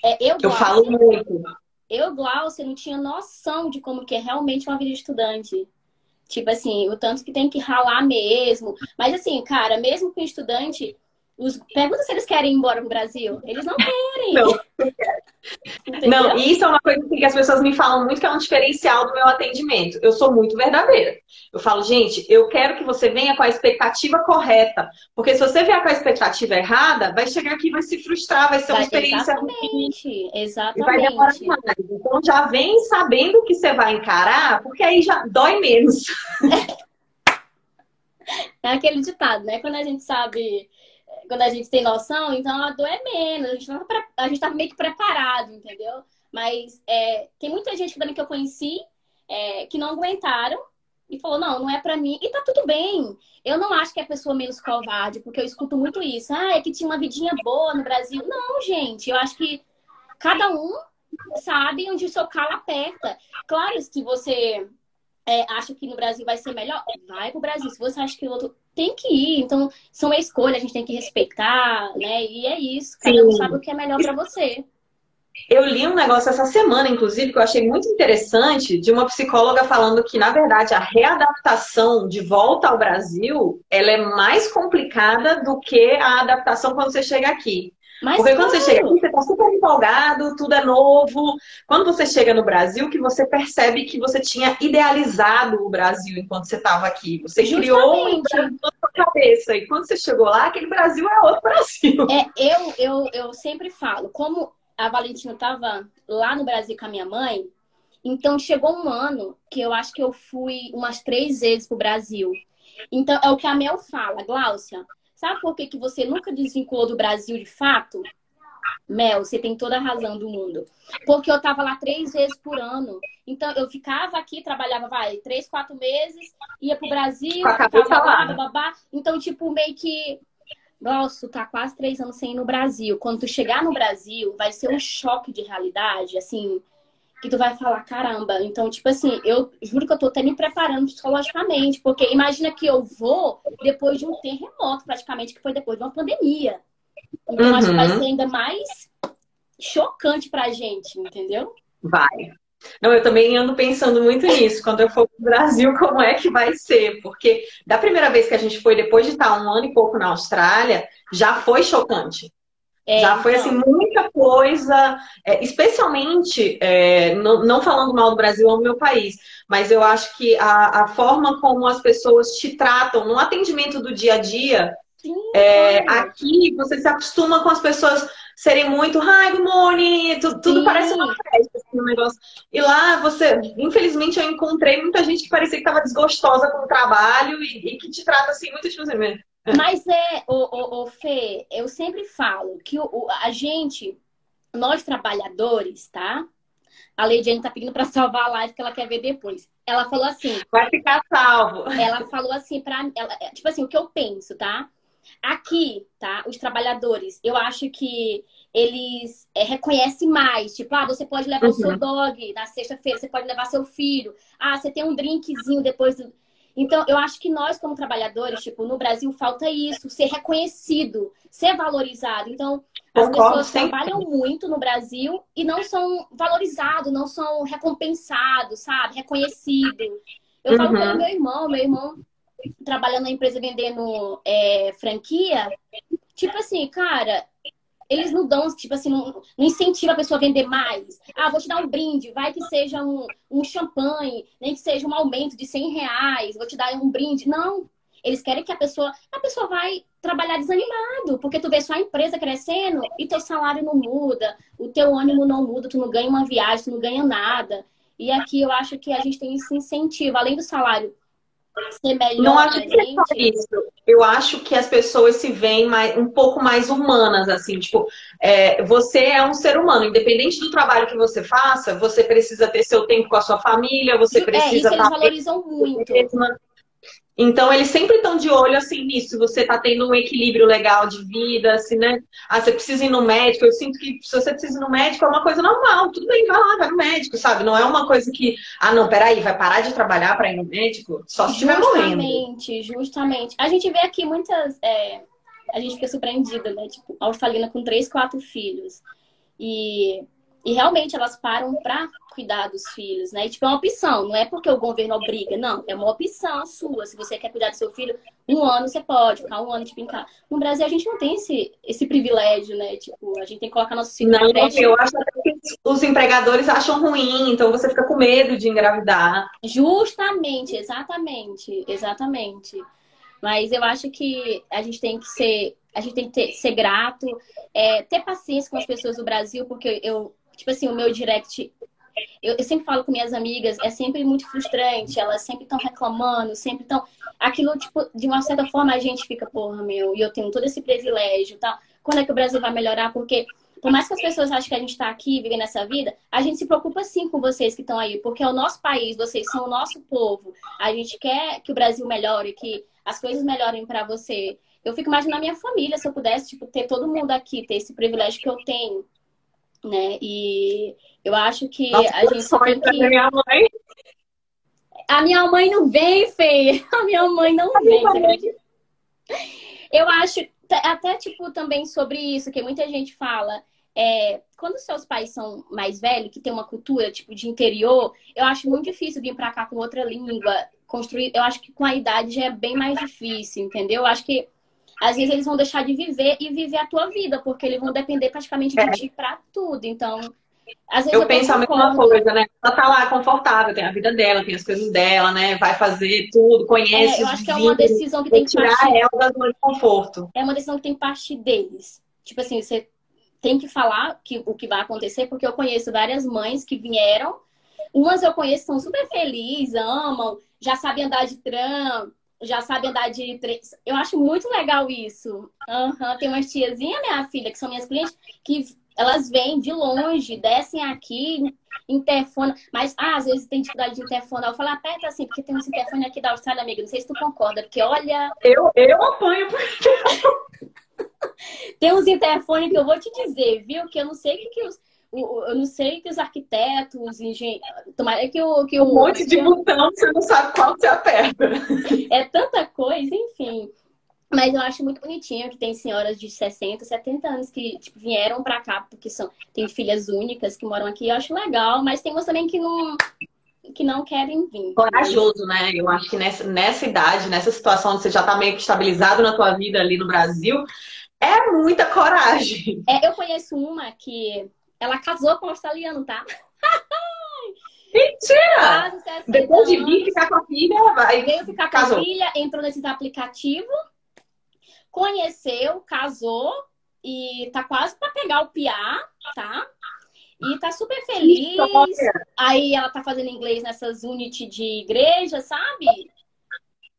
é, eu, eu falo muito. Eu, Glaucia, não tinha noção de como que é realmente uma vida de estudante. Tipo assim, o tanto que tem que ralar mesmo. Mas assim, cara, mesmo com estudante, os... Pergunta se eles querem ir embora pro Brasil. Eles não querem. Não, não, e isso é uma coisa que as pessoas me falam muito que é um diferencial do meu atendimento. Eu sou muito verdadeira. Eu falo, gente, eu quero que você venha com a expectativa correta. Porque se você vier com a expectativa errada, vai chegar aqui e vai se frustrar, vai ser uma experiência exatamente, ruim. Exatamente. E vai demorar mais. Então já vem sabendo que você vai encarar, porque aí já dói menos. É aquele ditado, né? Quando a gente sabe quando a gente tem noção, então a dor é menos, a gente, não a gente tá meio que preparado, entendeu? Mas é, tem muita gente também que eu conheci é, que não aguentaram e falou, não, não é para mim. E tá tudo bem. Eu não acho que é pessoa menos covarde, porque eu escuto muito isso. Ah, é que tinha uma vidinha boa no Brasil. Não, gente, eu acho que cada um sabe onde o seu calo aperta. Claro, se você é, acha que no Brasil vai ser melhor, vai pro Brasil. Se você acha que o outro tem que ir. Então, são escolhas, a gente tem que respeitar, né? E é isso. Cada Sim. um sabe o que é melhor para você. Eu li um negócio essa semana, inclusive, que eu achei muito interessante, de uma psicóloga falando que, na verdade, a readaptação de volta ao Brasil, ela é mais complicada do que a adaptação quando você chega aqui. Mas Porque quando você chega aqui, você está super empolgado, tudo é novo. Quando você chega no Brasil, que você percebe que você tinha idealizado o Brasil enquanto você estava aqui. Você Justamente. criou um Brasil na sua cabeça. E quando você chegou lá, aquele Brasil é outro Brasil. É, eu, eu, eu sempre falo, como a Valentina estava lá no Brasil com a minha mãe, então chegou um ano que eu acho que eu fui umas três vezes pro Brasil. Então é o que a Mel fala, Gláucia Sabe por que, que você nunca desvinculou do Brasil de fato? Mel, você tem toda a razão do mundo. Porque eu tava lá três vezes por ano. Então, eu ficava aqui, trabalhava, vai, três, quatro meses, ia pro Brasil, ficava lá, babá. Então, tipo, meio que. Nossa, tá quase três anos sem ir no Brasil. Quando tu chegar no Brasil, vai ser um choque de realidade, assim, que tu vai falar, caramba. Então, tipo assim, eu juro que eu tô até me preparando psicologicamente, porque imagina que eu vou depois de um terremoto, praticamente, que foi depois de uma pandemia. Então, uhum. acho que vai uhum. ser ainda mais chocante pra gente, entendeu? Vai. Não, eu também ando pensando muito nisso. Quando eu for pro Brasil, como é que vai ser? Porque da primeira vez que a gente foi, depois de estar um ano e pouco na Austrália, já foi chocante. É, Já foi então... assim muita coisa, é, especialmente é, não, não, falando mal do Brasil ou do meu país, mas eu acho que a, a, forma como as pessoas te tratam no atendimento do dia a dia, Sim, é, aqui você se acostuma com as pessoas serem muito hi, good morning, tudo, tudo parece uma festa, assim, um negócio. E lá você, infelizmente, eu encontrei muita gente que parecia que estava desgostosa com o trabalho e, e, que te trata assim muito tipo assim, mas é, o, o, o Fê, eu sempre falo que o, a gente, nós trabalhadores, tá? A Leidiane tá pedindo para salvar a live que ela quer ver depois. Ela falou assim. Vai ficar salvo. Ela falou assim para ela, tipo assim, o que eu penso, tá? Aqui, tá? Os trabalhadores, eu acho que eles é, reconhecem mais. Tipo, ah, você pode levar uhum. o seu dog na sexta-feira, você pode levar seu filho. Ah, você tem um drinkzinho depois do Então, eu acho que nós, como trabalhadores, tipo, no Brasil falta isso, ser reconhecido, ser valorizado. Então, as pessoas sempre. trabalham muito no Brasil e não são valorizados, não são recompensados, sabe? Reconhecidos. Eu falo Uhum. pelo meu irmão, meu irmão trabalhando na empresa vendendo é, franquia. Tipo assim, cara, eles não dão, tipo assim, não, não incentivam a pessoa a vender mais. Ah, vou te dar um brinde, vai que seja um, um champanhe, nem que seja um aumento de 100 reais, vou te dar um brinde. Não. Eles querem que a pessoa, a pessoa vai trabalhar desanimado, porque tu vê só a empresa crescendo e teu salário não muda, o teu ânimo não muda, tu não ganha uma viagem, tu não ganha nada. E aqui eu acho que a gente tem esse incentivo, além do salário ser melhor Não acho que é só isso. Eu acho que as pessoas se veem mais, um pouco mais humanas, assim, tipo, é, você é um ser humano, independente do trabalho que você faça, você precisa ter seu tempo com a sua família, você É, isso precisa eles estar valorizam muito. mesma. Então, eles sempre estão de olho assim nisso, você está tendo um equilíbrio legal de vida, assim, né? Ah, você precisa ir no médico. Eu sinto que se você precisa ir no médico é uma coisa normal. Tudo bem, vai lá, vai no médico, sabe? Não é uma coisa que, ah, não, peraí, vai parar de trabalhar para ir no médico? Só se estiver morrendo. Justamente, justamente. A gente vê aqui muitas. é, a gente fica surpreendida, né? Tipo, a Austalina com três, quatro filhos. E, e realmente elas param pra cuidar dos filhos, né? E, tipo, é uma opção, não é porque o governo obriga, não. É uma opção sua. Se você quer cuidar do seu filho, um ano você pode, ficar um ano de brincar. No Brasil, a gente não tem esse, esse privilégio, né? Tipo, a gente tem que colocar nossos filhos Não, na creche. eu acho que os empregadores acham ruim, então você fica com medo de engravidar. Justamente, exatamente, exatamente. Mas eu acho que a gente tem que ser, a gente tem que ter- ser grato, é, ter paciência com as pessoas do Brasil, porque eu, tipo assim, o meu direct, eu, eu sempre falo com minhas amigas, é sempre muito frustrante, elas sempre estão reclamando, sempre estão. Aquilo, tipo, de uma certa forma a gente fica, porra, meu, e eu tenho todo esse privilégio, tá? Quando é que o Brasil vai melhorar? Porque por mais que as pessoas achem que a gente está aqui vivendo essa vida, a gente se preocupa sim com vocês que estão aí, porque é o nosso país, vocês são o nosso povo. A gente quer que o Brasil melhore, que as coisas melhorem para você. Eu fico imaginando a minha família, se eu pudesse, tipo, ter todo mundo aqui, ter esse privilégio que eu tenho, né? E eu acho que Nossa, a gente tem que. minha mãe. A minha mãe não vem, Fê. A minha mãe não vem? Eu acho, até tipo, também sobre isso, que muita gente fala. é, quando seus pais são mais velhos, que tem uma cultura tipo de interior, eu acho muito difícil vir pra cá com outra língua, construir. Eu acho que com a idade já é bem mais difícil, entendeu? Eu acho que às vezes eles vão deixar de viver e viver a tua vida, porque eles vão depender praticamente de É. ti pra tudo. Então, às vezes Eu eu penso a mesma coisa, né? Ela tá lá confortável, tem a vida dela, tem as coisas dela, né? Vai fazer tudo, conhece É, eu acho que é uma decisão que tem que tirar partir ela da zona de conforto. é uma decisão que tem que partir deles. Tipo assim, você tem que falar que, o que vai acontecer, porque eu conheço várias mães que vieram. Umas eu conheço são super felizes, amam, já sabem andar de tram, já sabem andar de trem. Eu acho muito legal isso. Aham, Tem umas tiazinhas, minha filha, que são minhas clientes, que elas vêm de longe, descem aqui, interfona. Mas ah, às vezes tem dificuldade de interfonar. Eu falo, aperta assim, porque tem um interfone aqui da Austrália, amiga. Não sei se tu concorda, porque olha. Eu, eu apanho por Tem uns interfones que eu vou te dizer, viu? Que eu não sei o que, que os. Eu não sei que os arquitetos, os engenheiros. Tomara que o. Que um o monte de botão, você não sabe qual você aperta. É tanta coisa, enfim. Mas eu acho muito bonitinho que tem senhoras de 60, 70 anos que tipo, vieram pra cá, porque são, tem filhas únicas que moram aqui. Eu acho legal, mas tem umas também que não, que não querem vir. Corajoso, né? Eu acho que nessa, nessa idade, nessa situação onde você já tá meio que estabilizado na tua vida ali no Brasil, é muita coragem. É, eu conheço uma que ela casou com um australiano, tá? Mentira! Quase 60 Depois de vir ficar com a filha, vai. Veio ficar com Casou. a filha, entrou nesses aplicativos, conheceu, casou e tá quase pra pegar o PIA, tá? E tá super feliz. Aí ela tá fazendo inglês nessas unity de igreja, sabe?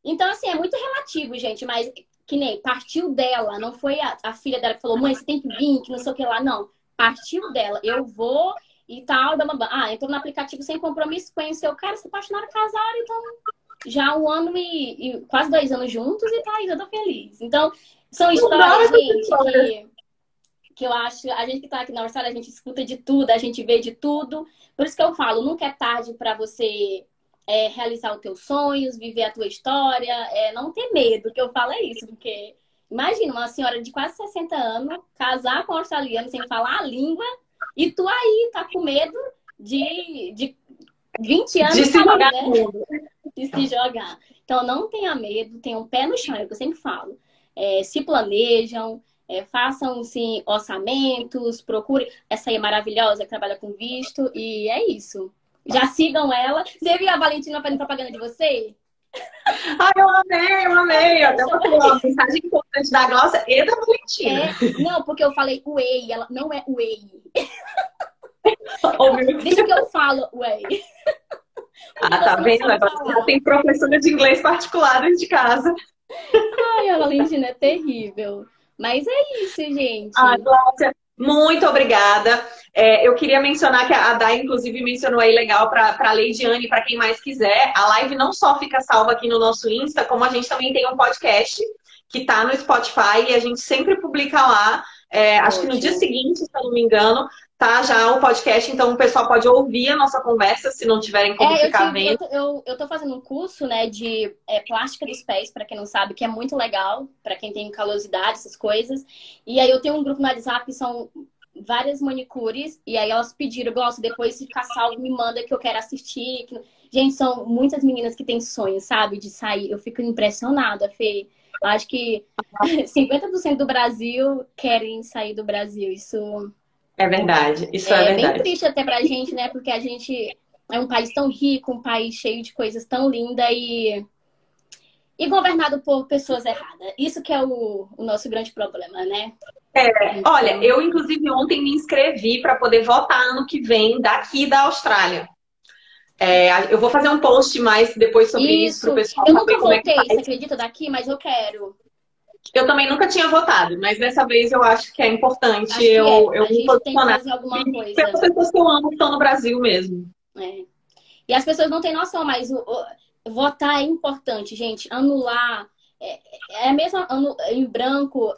Então, assim, é muito relativo, gente, mas que nem partiu dela, não foi a, a filha dela que falou, mãe, você tem que vir, que não sei o que lá, não. Partiu dela, eu vou e tal, ah, entrou no aplicativo sem compromisso, conheceu o cara, se apaixonaram, casaram, então já um ano e, e quase dois anos juntos e tá aí, eu tô feliz. Então, são histórias, gente, que, que eu acho, a gente que tá aqui na Austrália, a gente escuta de tudo, a gente vê de tudo. Por isso que eu falo, nunca é tarde pra você é, realizar os teus sonhos, viver a tua história, é, não ter medo, que eu falo é isso, porque imagina uma senhora de quase 60 anos casar com um australiano sem falar a língua e tu aí tá com medo de, de 20 anos de se jogar né? de se jogar. Então não tenha medo, tenha um pé no chão, é o que eu sempre falo. É, se planejam, é, façam sim orçamentos, procure. Essa aí é maravilhosa, que trabalha com visto, e é isso. Já sigam ela. Você viu a Valentina fazendo propaganda de você? Ai, eu amei, eu amei. Até uma mensagem importante da Glaucia e da Valentina. É, não, porque eu falei whey, ela não é whey. Oh, Deixa que eu falo whey. Ah, tá vendo? Já tem professora de inglês particular dentro de casa. Ai, a Valentina é terrível. Mas é isso, gente. Ah, Glaucia, muito obrigada. É, eu queria mencionar que a Dai, inclusive, mencionou aí legal para a Leidiane, para quem mais quiser. A live não só fica salva aqui no nosso Insta, como a gente também tem um podcast que está no Spotify e a gente sempre publica lá. É, acho que no dia seguinte, se eu não me engano, tá já o podcast, então o pessoal pode ouvir a nossa conversa se não tiverem como é, ficar eu tive, vendo. Eu, eu, eu tô fazendo um curso, né, de é, plástica dos pés, para quem não sabe, que é muito legal, para quem tem calosidade, essas coisas. E aí eu tenho um grupo no WhatsApp que são várias manicures, e aí elas pediram, gosto, depois se ficar salvo, me manda que eu quero assistir. Gente, são muitas meninas que têm sonhos, sabe, de sair. Eu fico impressionada, Fê. Acho que 50% do Brasil querem sair do Brasil. Isso. É verdade. Isso é, é verdade. bem triste até pra gente, né? Porque a gente é um país tão rico, um país cheio de coisas tão lindas e. E governado por pessoas erradas. Isso que é o, o nosso grande problema, né? É, então... olha, eu inclusive ontem me inscrevi para poder votar ano que vem daqui da Austrália. É, eu vou fazer um post mais depois sobre isso, isso para o pessoal. Eu nunca é votei, é você acredita, daqui, mas eu quero. Eu também nunca tinha votado, mas dessa vez eu acho que é importante que eu, é. eu me posicionar. Tem que alguma coisa. Pelas pessoas que eu amo que estão no Brasil mesmo. É. E as pessoas não têm noção, mas o, o, votar é importante, gente. Anular. É, é mesmo anu, em branco.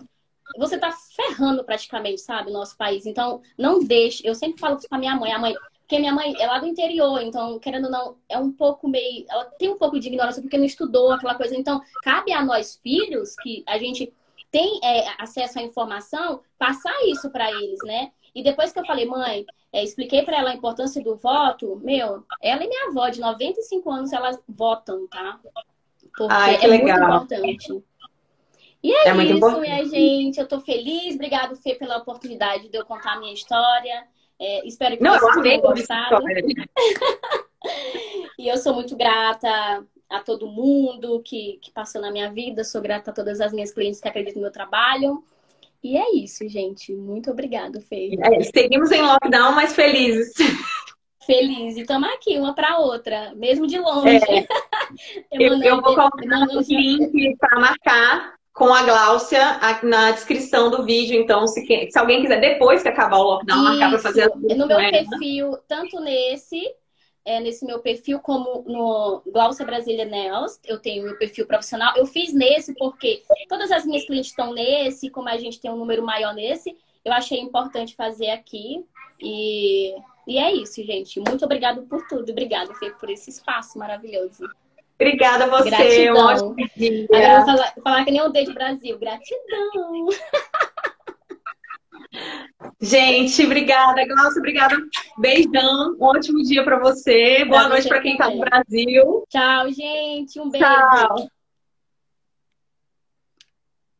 Você tá ferrando praticamente, sabe, o nosso país. Então, não deixe. Eu sempre falo com a minha mãe. A mãe, porque minha mãe é lá do interior, então, querendo ou não, é um pouco meio. Ela tem um pouco de ignorância porque não estudou aquela coisa. Então, cabe a nós, filhos, que a gente tem é, acesso à informação, passar isso para eles, né? E depois que eu falei, mãe, é, expliquei para ela a importância do voto, meu, ela e minha avó de 95 anos, elas votam, tá? Porque Ai, é legal. muito importante. E é, é isso, minha gente. Eu tô feliz. Obrigado, Fê, pela oportunidade de eu contar a minha história. É, espero que Não, vocês tenham gostado. e eu sou muito grata a todo mundo que, que passou na minha vida. Sou grata a todas as minhas clientes que acreditam no meu trabalho. E é isso, gente. Muito obrigada, Fê. É, seguimos em lockdown, mas felizes. Feliz. E estamos aqui, uma para outra, mesmo de longe. É. eu, eu, vou colocar o link para marcar com a Gláucia na descrição do vídeo. Então, se, se alguém quiser, depois que acabar o lockdown, Isso. marcar para fazer a No meu perfil, tanto nesse, é, nesse meu perfil, como no Gláucia Brasília Nails, eu tenho meu perfil profissional. Eu fiz nesse porque todas as minhas clientes estão nesse, como a gente tem um número maior nesse, eu achei importante fazer aqui. E, e é isso, gente. Muito obrigado por tudo. Obrigada, Fê, por esse espaço maravilhoso. Obrigada a você. Gratidão. Um ótimo dia. Agora eu vou falar, falar que nem o D de Brasil. Gratidão. Gente, obrigada, Glaucia, obrigada. Beijão, um ótimo dia para você. Boa pra noite para quem está no Brasil. Tchau, gente. Um beijo. Tchau.